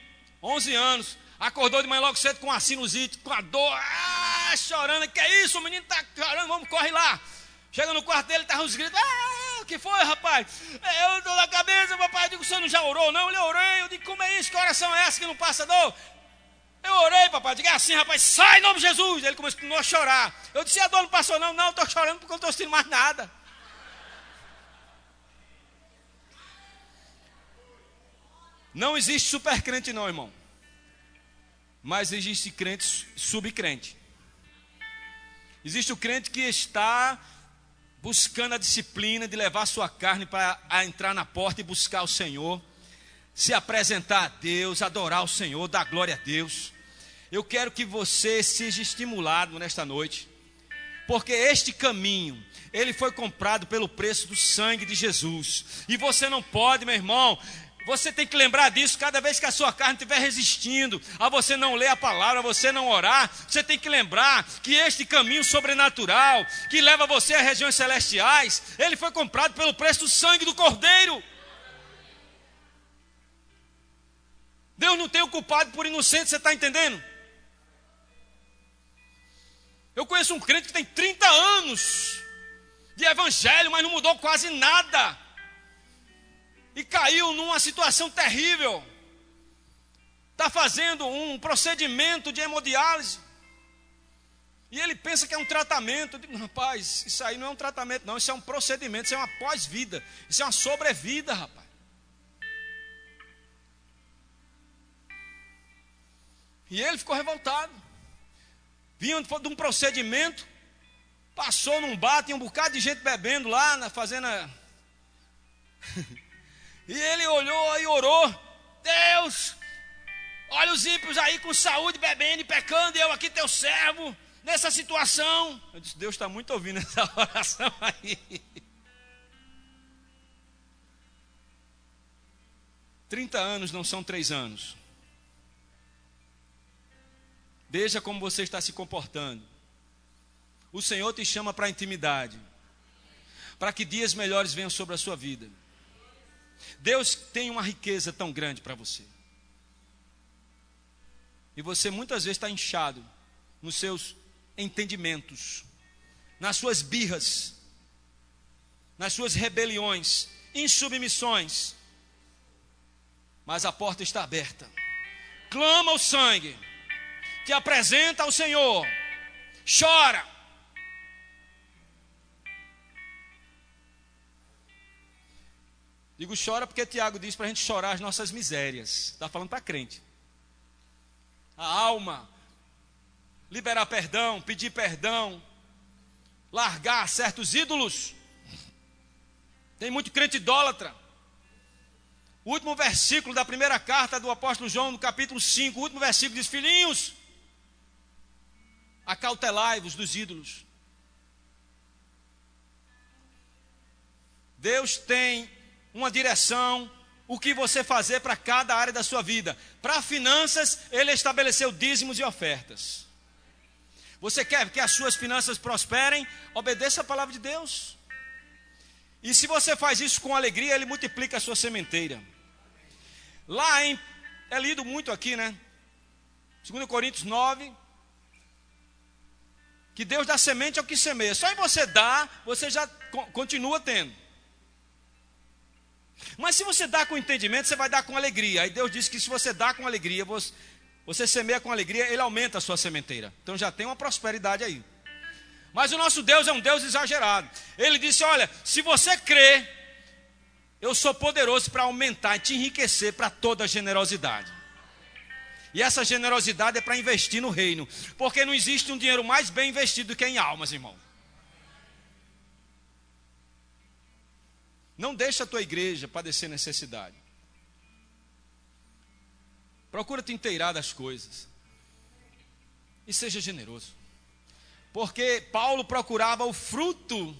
11 anos, acordou de manhã logo cedo com a sinusite, com a dor. Ah! chorando. Que é isso? O menino está chorando, vamos, corre lá. Chega no quarto dele, está uns gritos. Ah, o que foi, rapaz? Eu estou na cabeça, papai. Eu digo, você não já orou? Não, eu orei. Eu digo, como é isso? Que oração é essa que não passa dor? Eu orei, papai. Eu digo, é assim, rapaz, sai em nome de Jesus. Ele começou a chorar. Eu disse, a dor não passou, não. Não, estou chorando porque eu não estou sentindo mais nada. Não existe super crente, não, irmão. Mas existe crente subcrente. Existe o crente que está buscando a disciplina de levar sua carne para entrar na porta e buscar o Senhor, se apresentar a Deus, adorar o Senhor, dar glória a Deus. Eu quero que você seja estimulado nesta noite, porque este caminho, ele foi comprado pelo preço do sangue de Jesus, e você não pode, meu irmão, você tem que lembrar disso cada vez que a sua carne estiver resistindo a você não ler a palavra, a você não orar. Você tem que lembrar que este caminho sobrenatural que leva você às regiões celestiais, ele foi comprado pelo preço do sangue do Cordeiro. Deus não tem o culpado por inocente, você está entendendo? Eu conheço um crente que tem 30 anos de evangelho, mas não mudou quase nada e caiu numa situação terrível. Está fazendo um procedimento de hemodiálise. E ele pensa que é um tratamento. Eu digo, rapaz, isso aí não é um tratamento, não. Isso é um procedimento, isso é uma pós-vida. Isso é uma sobrevida, rapaz. E ele ficou revoltado. Vinha de um procedimento, passou num bar, tinha um bocado de gente bebendo lá, na fazenda. E ele olhou e orou: Deus, olha os ímpios aí com saúde, bebendo e pecando, e eu aqui teu servo. nessa situação. Eu disse: Deus está muito ouvindo essa oração aí. 30 anos não são três anos. Veja como você está se comportando. O Senhor te chama para a intimidade, para que dias melhores venham sobre a sua vida. Deus tem uma riqueza tão grande para você. E você muitas vezes está inchado nos seus entendimentos, nas suas birras, nas suas rebeliões, insubmissões. Mas a porta está aberta. Clama o sangue, te apresenta ao Senhor, chora. Digo chora porque Tiago diz para a gente chorar as nossas misérias. Está falando para crente. A alma, liberar perdão, pedir perdão, largar certos ídolos. Tem muito crente idólatra. O último versículo da primeira carta do apóstolo João, no capítulo 5, o último versículo diz: Filhinhos, acautelai-vos dos ídolos. Deus tem uma direção, o que você fazer para cada área da sua vida. Para finanças, Ele estabeleceu dízimos e ofertas. Você quer que as suas finanças prosperem? Obedeça a palavra de Deus. E se você faz isso com alegria, Ele multiplica a sua sementeira. Lá em. É lido muito aqui, né? 2 Coríntios 9. Que Deus dá semente ao que semeia. Só em você dar, você já continua tendo. Mas se você dá com entendimento, você vai dar com alegria. Aí Deus disse que se você dá com alegria, você, você semeia com alegria, Ele aumenta a sua sementeira. Então já tem uma prosperidade aí. Mas o nosso Deus é um Deus exagerado. Ele disse: Olha, se você crê, eu sou poderoso para aumentar e te enriquecer para toda generosidade. E essa generosidade é para investir no reino. Porque não existe um dinheiro mais bem investido do que em almas, irmão. Não deixa a tua igreja padecer necessidade. Procura te inteirar das coisas. E seja generoso. Porque Paulo procurava o fruto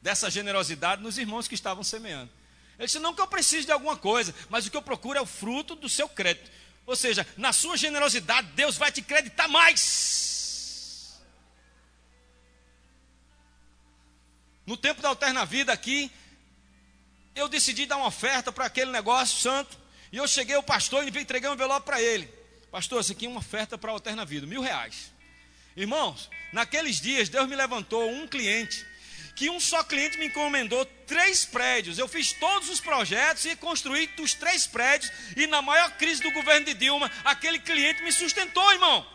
dessa generosidade nos irmãos que estavam semeando. Ele disse: não que eu precise de alguma coisa, mas o que eu procuro é o fruto do seu crédito. Ou seja, na sua generosidade, Deus vai te creditar mais. No tempo da Alterna Vida aqui, eu decidi dar uma oferta para aquele negócio santo. E eu cheguei ao pastor e entreguei um envelope para ele. Pastor, isso aqui é uma oferta para a Alterna Vida, mil reais. Irmãos, naqueles dias Deus me levantou um cliente que um só cliente me encomendou três prédios. Eu fiz todos os projetos e construí os três prédios. E na maior crise do governo de Dilma, aquele cliente me sustentou, irmão.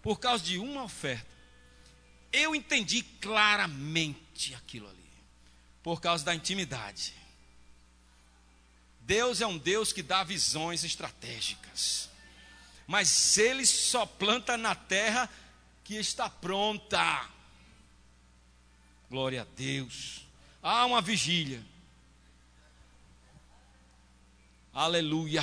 Por causa de uma oferta. Eu entendi claramente aquilo ali. Por causa da intimidade. Deus é um Deus que dá visões estratégicas. Mas ele só planta na terra que está pronta. Glória a Deus. Há uma vigília. Aleluia.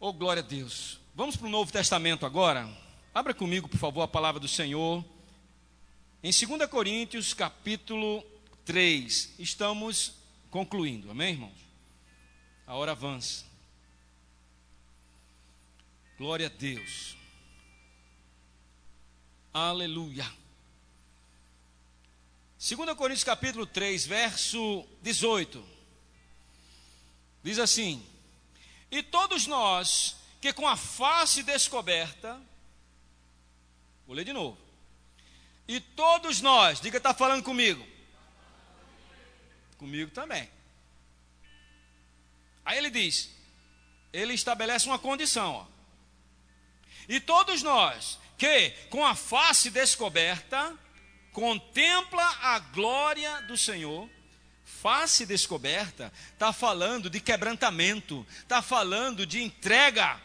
Oh, glória a Deus. Vamos para o Novo Testamento agora. Abra comigo, por favor, a palavra do Senhor. Em 2 Coríntios, capítulo 3. Estamos concluindo. Amém, irmãos? A hora avança. Glória a Deus. Aleluia. 2 Coríntios capítulo 3, verso 18. Diz assim: E todos nós que com a face descoberta, vou ler de novo. E todos nós, diga, está falando comigo. Comigo também. Aí ele diz: ele estabelece uma condição. Ó. E todos nós que com a face descoberta, contempla a glória do Senhor, face descoberta, está falando de quebrantamento, está falando de entrega,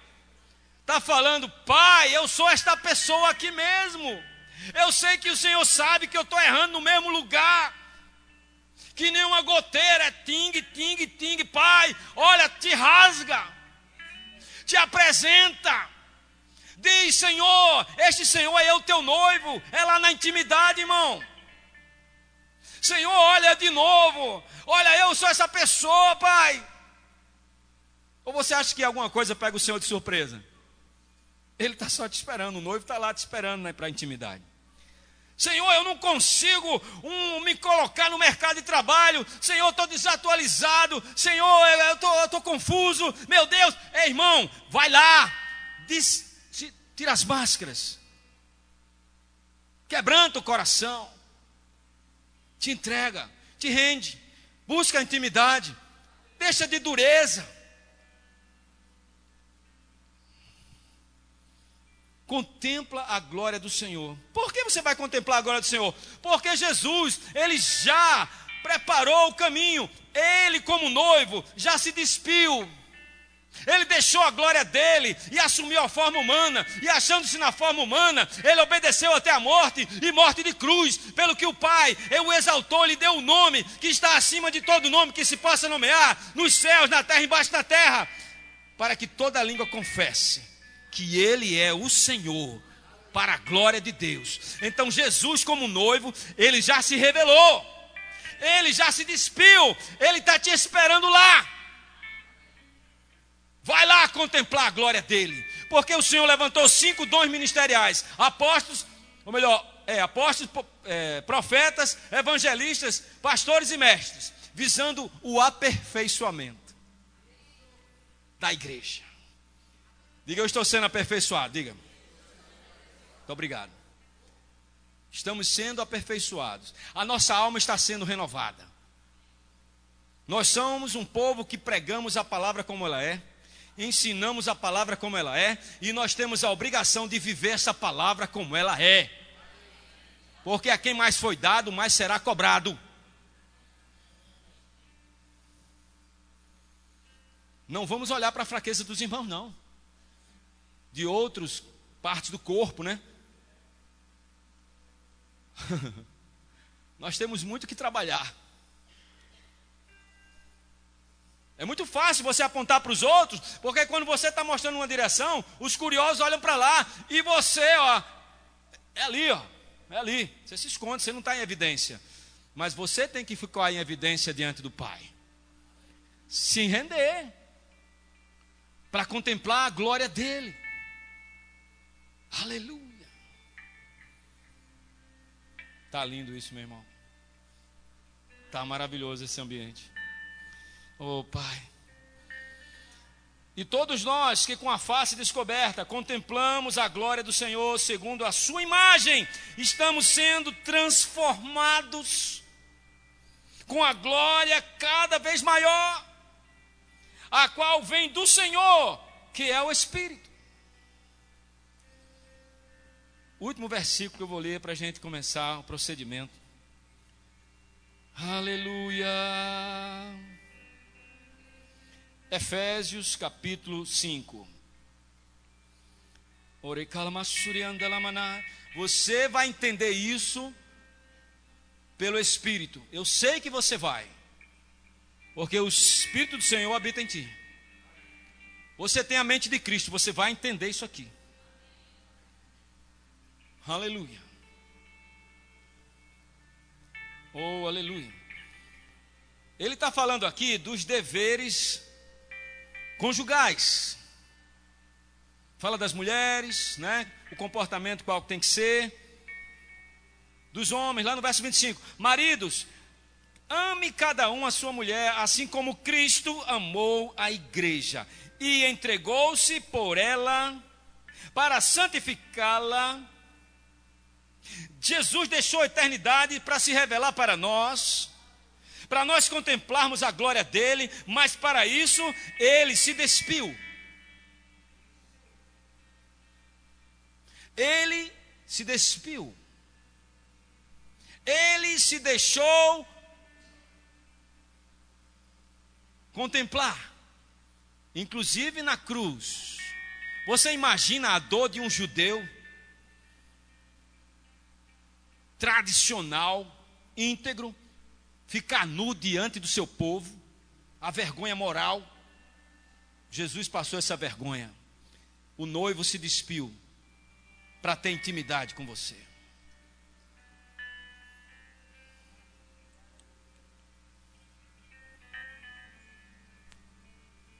está falando, Pai, eu sou esta pessoa aqui mesmo, eu sei que o Senhor sabe que eu estou errando no mesmo lugar, que nem uma goteira é ting, ting, ting, Pai, olha, te rasga. te apresenta. Diz, Senhor, este Senhor é o teu noivo, é lá na intimidade, irmão. Senhor, olha de novo, olha, eu sou essa pessoa, Pai. Ou você acha que alguma coisa pega o Senhor de surpresa? Ele está só te esperando, o noivo está lá te esperando né, para a intimidade. Senhor, eu não consigo um, me colocar no mercado de trabalho. Senhor, estou desatualizado. Senhor, eu estou confuso. Meu Deus, Ei, irmão, vai lá, diz, tira as máscaras, quebranta o coração, te entrega, te rende, busca a intimidade, deixa de dureza. Contempla a glória do Senhor. Por que você vai contemplar a glória do Senhor? Porque Jesus, ele já preparou o caminho. Ele, como noivo, já se despiu. Ele deixou a glória dele e assumiu a forma humana, e achando-se na forma humana, ele obedeceu até a morte e morte de cruz, pelo que o Pai o exaltou, lhe deu o um nome que está acima de todo nome que se possa nomear, nos céus, na terra embaixo da terra, para que toda língua confesse que Ele é o Senhor, para a glória de Deus. Então, Jesus, como noivo, ele já se revelou, ele já se despiu, ele está te esperando lá. Vai lá contemplar a glória dele, porque o Senhor levantou cinco dons ministeriais: apóstolos, ou melhor, é, apóstolos, é, profetas, evangelistas, pastores e mestres, visando o aperfeiçoamento da igreja. Diga, eu estou sendo aperfeiçoado. Diga. Muito obrigado. Estamos sendo aperfeiçoados. A nossa alma está sendo renovada. Nós somos um povo que pregamos a palavra como ela é, ensinamos a palavra como ela é, e nós temos a obrigação de viver essa palavra como ela é. Porque a quem mais foi dado, mais será cobrado. Não vamos olhar para a fraqueza dos irmãos, não de outras partes do corpo, né? Nós temos muito que trabalhar. É muito fácil você apontar para os outros, porque quando você está mostrando uma direção, os curiosos olham para lá e você, ó, é ali, ó, é ali. Você se esconde, você não está em evidência. Mas você tem que ficar em evidência diante do Pai. Se render para contemplar a glória dele. Aleluia. Tá lindo isso, meu irmão. Tá maravilhoso esse ambiente. Oh, Pai. E todos nós que com a face descoberta contemplamos a glória do Senhor segundo a sua imagem, estamos sendo transformados com a glória cada vez maior, a qual vem do Senhor, que é o Espírito. Último versículo que eu vou ler para a gente começar o procedimento. Aleluia. Efésios capítulo 5. Você vai entender isso pelo Espírito. Eu sei que você vai, porque o Espírito do Senhor habita em ti. Você tem a mente de Cristo, você vai entender isso aqui. Aleluia. Oh, aleluia. Ele está falando aqui dos deveres conjugais. Fala das mulheres, né? O comportamento qual tem que ser. Dos homens, lá no verso 25. Maridos, ame cada um a sua mulher, assim como Cristo amou a igreja e entregou-se por ela para santificá-la Jesus deixou a eternidade para se revelar para nós, para nós contemplarmos a glória dele, mas para isso ele se despiu. Ele se despiu. Ele se deixou contemplar, inclusive na cruz. Você imagina a dor de um judeu? Tradicional, íntegro, ficar nu diante do seu povo, a vergonha moral. Jesus passou essa vergonha. o noivo se despiu para ter intimidade com você.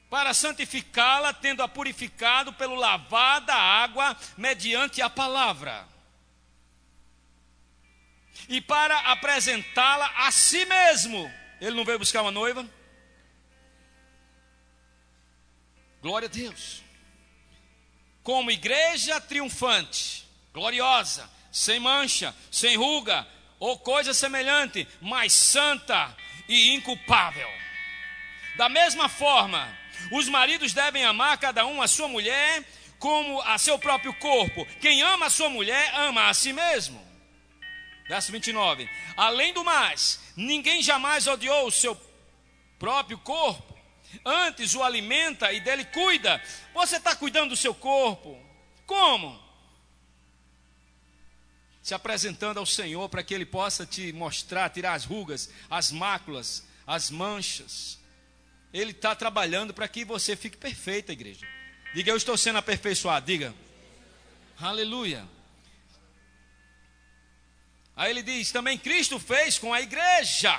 Para santificá-la, tendo-a purificado pelo lavar da água mediante a palavra. E para apresentá-la a si mesmo. Ele não veio buscar uma noiva? Glória a Deus. Como igreja triunfante, gloriosa, sem mancha, sem ruga ou coisa semelhante, mas santa e inculpável. Da mesma forma, os maridos devem amar cada um a sua mulher como a seu próprio corpo. Quem ama a sua mulher, ama a si mesmo. Verso 29. Além do mais, ninguém jamais odiou o seu próprio corpo Antes o alimenta e dele cuida. Você está cuidando do seu corpo. Como? Se apresentando ao Senhor para que Ele possa te mostrar, tirar as rugas, as máculas, as manchas. Ele está trabalhando para que você fique perfeita, igreja. Diga, eu estou sendo aperfeiçoado. Diga, aleluia. Aí ele diz: também Cristo fez com a igreja,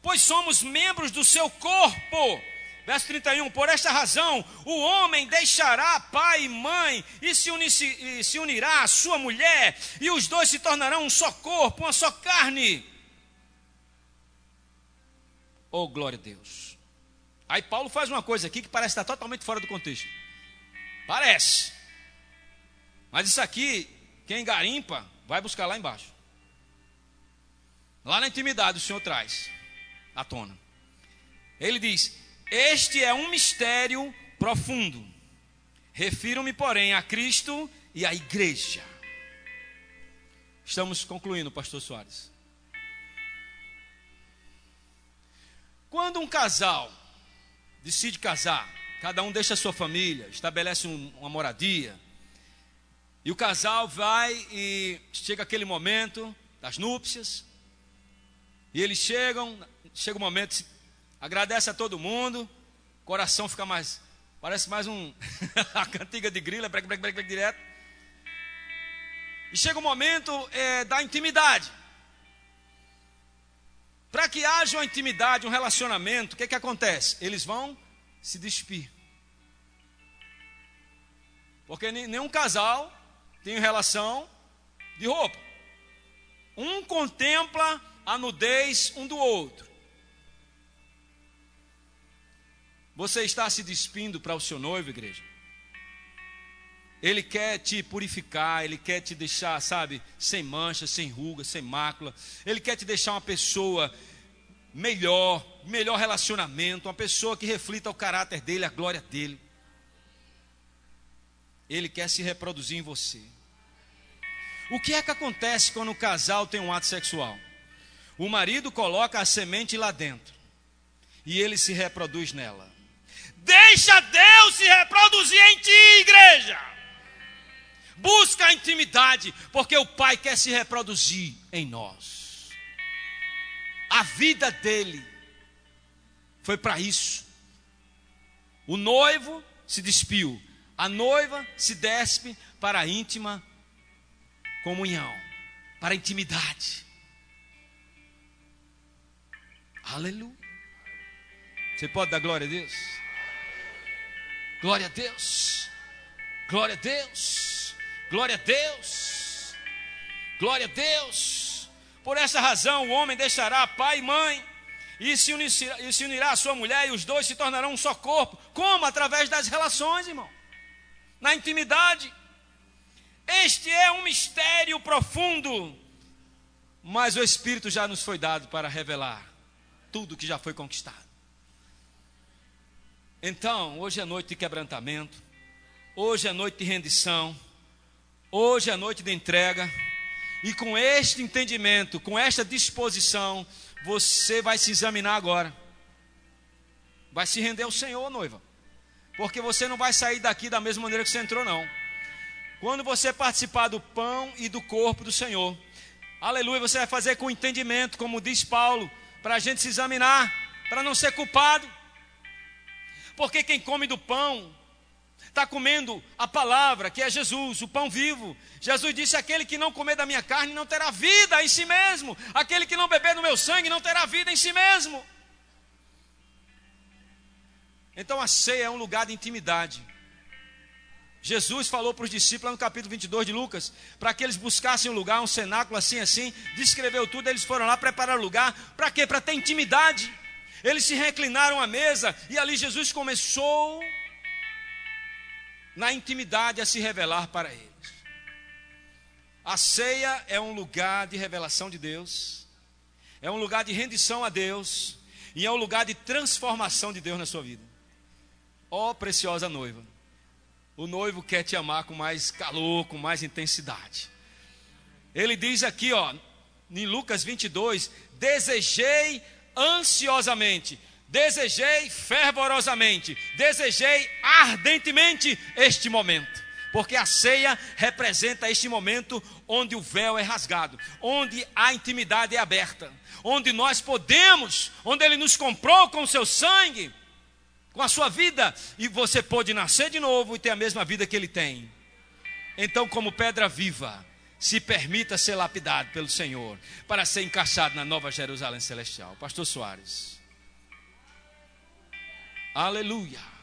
pois somos membros do seu corpo. Verso 31: Por esta razão, o homem deixará pai e mãe e se, se unirá à sua mulher, e os dois se tornarão um só corpo, uma só carne. Oh, glória a Deus. Aí Paulo faz uma coisa aqui que parece estar totalmente fora do contexto. Parece. Mas isso aqui, quem garimpa, vai buscar lá embaixo. Lá na intimidade o Senhor traz à tona. Ele diz: este é um mistério profundo. Refiro-me, porém, a Cristo e à igreja. Estamos concluindo, pastor Soares. Quando um casal decide casar, cada um deixa a sua família, estabelece um, uma moradia, e o casal vai e chega aquele momento das núpcias, e eles chegam, chega o momento agradece a todo mundo, coração fica mais, parece mais um, a cantiga de grila, break, break, break, break, direto. E chega o momento é, da intimidade. Para que haja uma intimidade, um relacionamento, o que, que acontece? Eles vão se despir. Porque nenhum casal tem relação de roupa. Um contempla a nudez um do outro. Você está se despindo para o seu noivo, igreja? Ele quer te purificar, ele quer te deixar, sabe, sem mancha, sem ruga, sem mácula. Ele quer te deixar uma pessoa melhor, melhor relacionamento, uma pessoa que reflita o caráter dele, a glória dele. Ele quer se reproduzir em você. O que é que acontece quando o casal tem um ato sexual? O marido coloca a semente lá dentro e ele se reproduz nela. Deixa Deus se reproduzir em ti, igreja. Busca a intimidade, porque o Pai quer se reproduzir em nós. A vida dele foi para isso. O noivo se despiu, a noiva se despe para a íntima comunhão, para a intimidade. Aleluia. Você pode dar glória a Deus? Glória a Deus. Glória a Deus. Glória a Deus. Glória a Deus. Por essa razão o homem deixará pai e mãe e se, unirá, e se unirá à sua mulher e os dois se tornarão um só corpo. Como? Através das relações, irmão. Na intimidade. Este é um mistério profundo, mas o Espírito já nos foi dado para revelar tudo que já foi conquistado. Então, hoje é noite de quebrantamento, hoje é noite de rendição, hoje é noite de entrega, e com este entendimento, com esta disposição, você vai se examinar agora, vai se render ao Senhor, noiva, porque você não vai sair daqui da mesma maneira que você entrou, não. Quando você participar do pão e do corpo do Senhor, aleluia, você vai fazer com entendimento, como diz Paulo, para a gente se examinar, para não ser culpado. Porque quem come do pão está comendo a palavra, que é Jesus, o pão vivo. Jesus disse: Aquele que não comer da minha carne não terá vida em si mesmo, aquele que não beber do meu sangue não terá vida em si mesmo. Então a ceia é um lugar de intimidade. Jesus falou para os discípulos no capítulo 22 de Lucas, para que eles buscassem um lugar, um cenáculo assim, assim, descreveu tudo, eles foram lá preparar o lugar, para quê? Para ter intimidade. Eles se reclinaram à mesa e ali Jesus começou na intimidade a se revelar para eles. A ceia é um lugar de revelação de Deus, é um lugar de rendição a Deus e é um lugar de transformação de Deus na sua vida. Ó oh, preciosa noiva, o noivo quer te amar com mais calor, com mais intensidade. Ele diz aqui, ó, em Lucas 22, desejei ansiosamente, desejei fervorosamente, desejei ardentemente este momento. Porque a ceia representa este momento onde o véu é rasgado, onde a intimidade é aberta, onde nós podemos, onde ele nos comprou com o seu sangue, com a sua vida, e você pode nascer de novo e ter a mesma vida que ele tem. Então, como pedra viva, se permita ser lapidado pelo Senhor para ser encaixado na nova Jerusalém celestial. Pastor Soares. Aleluia.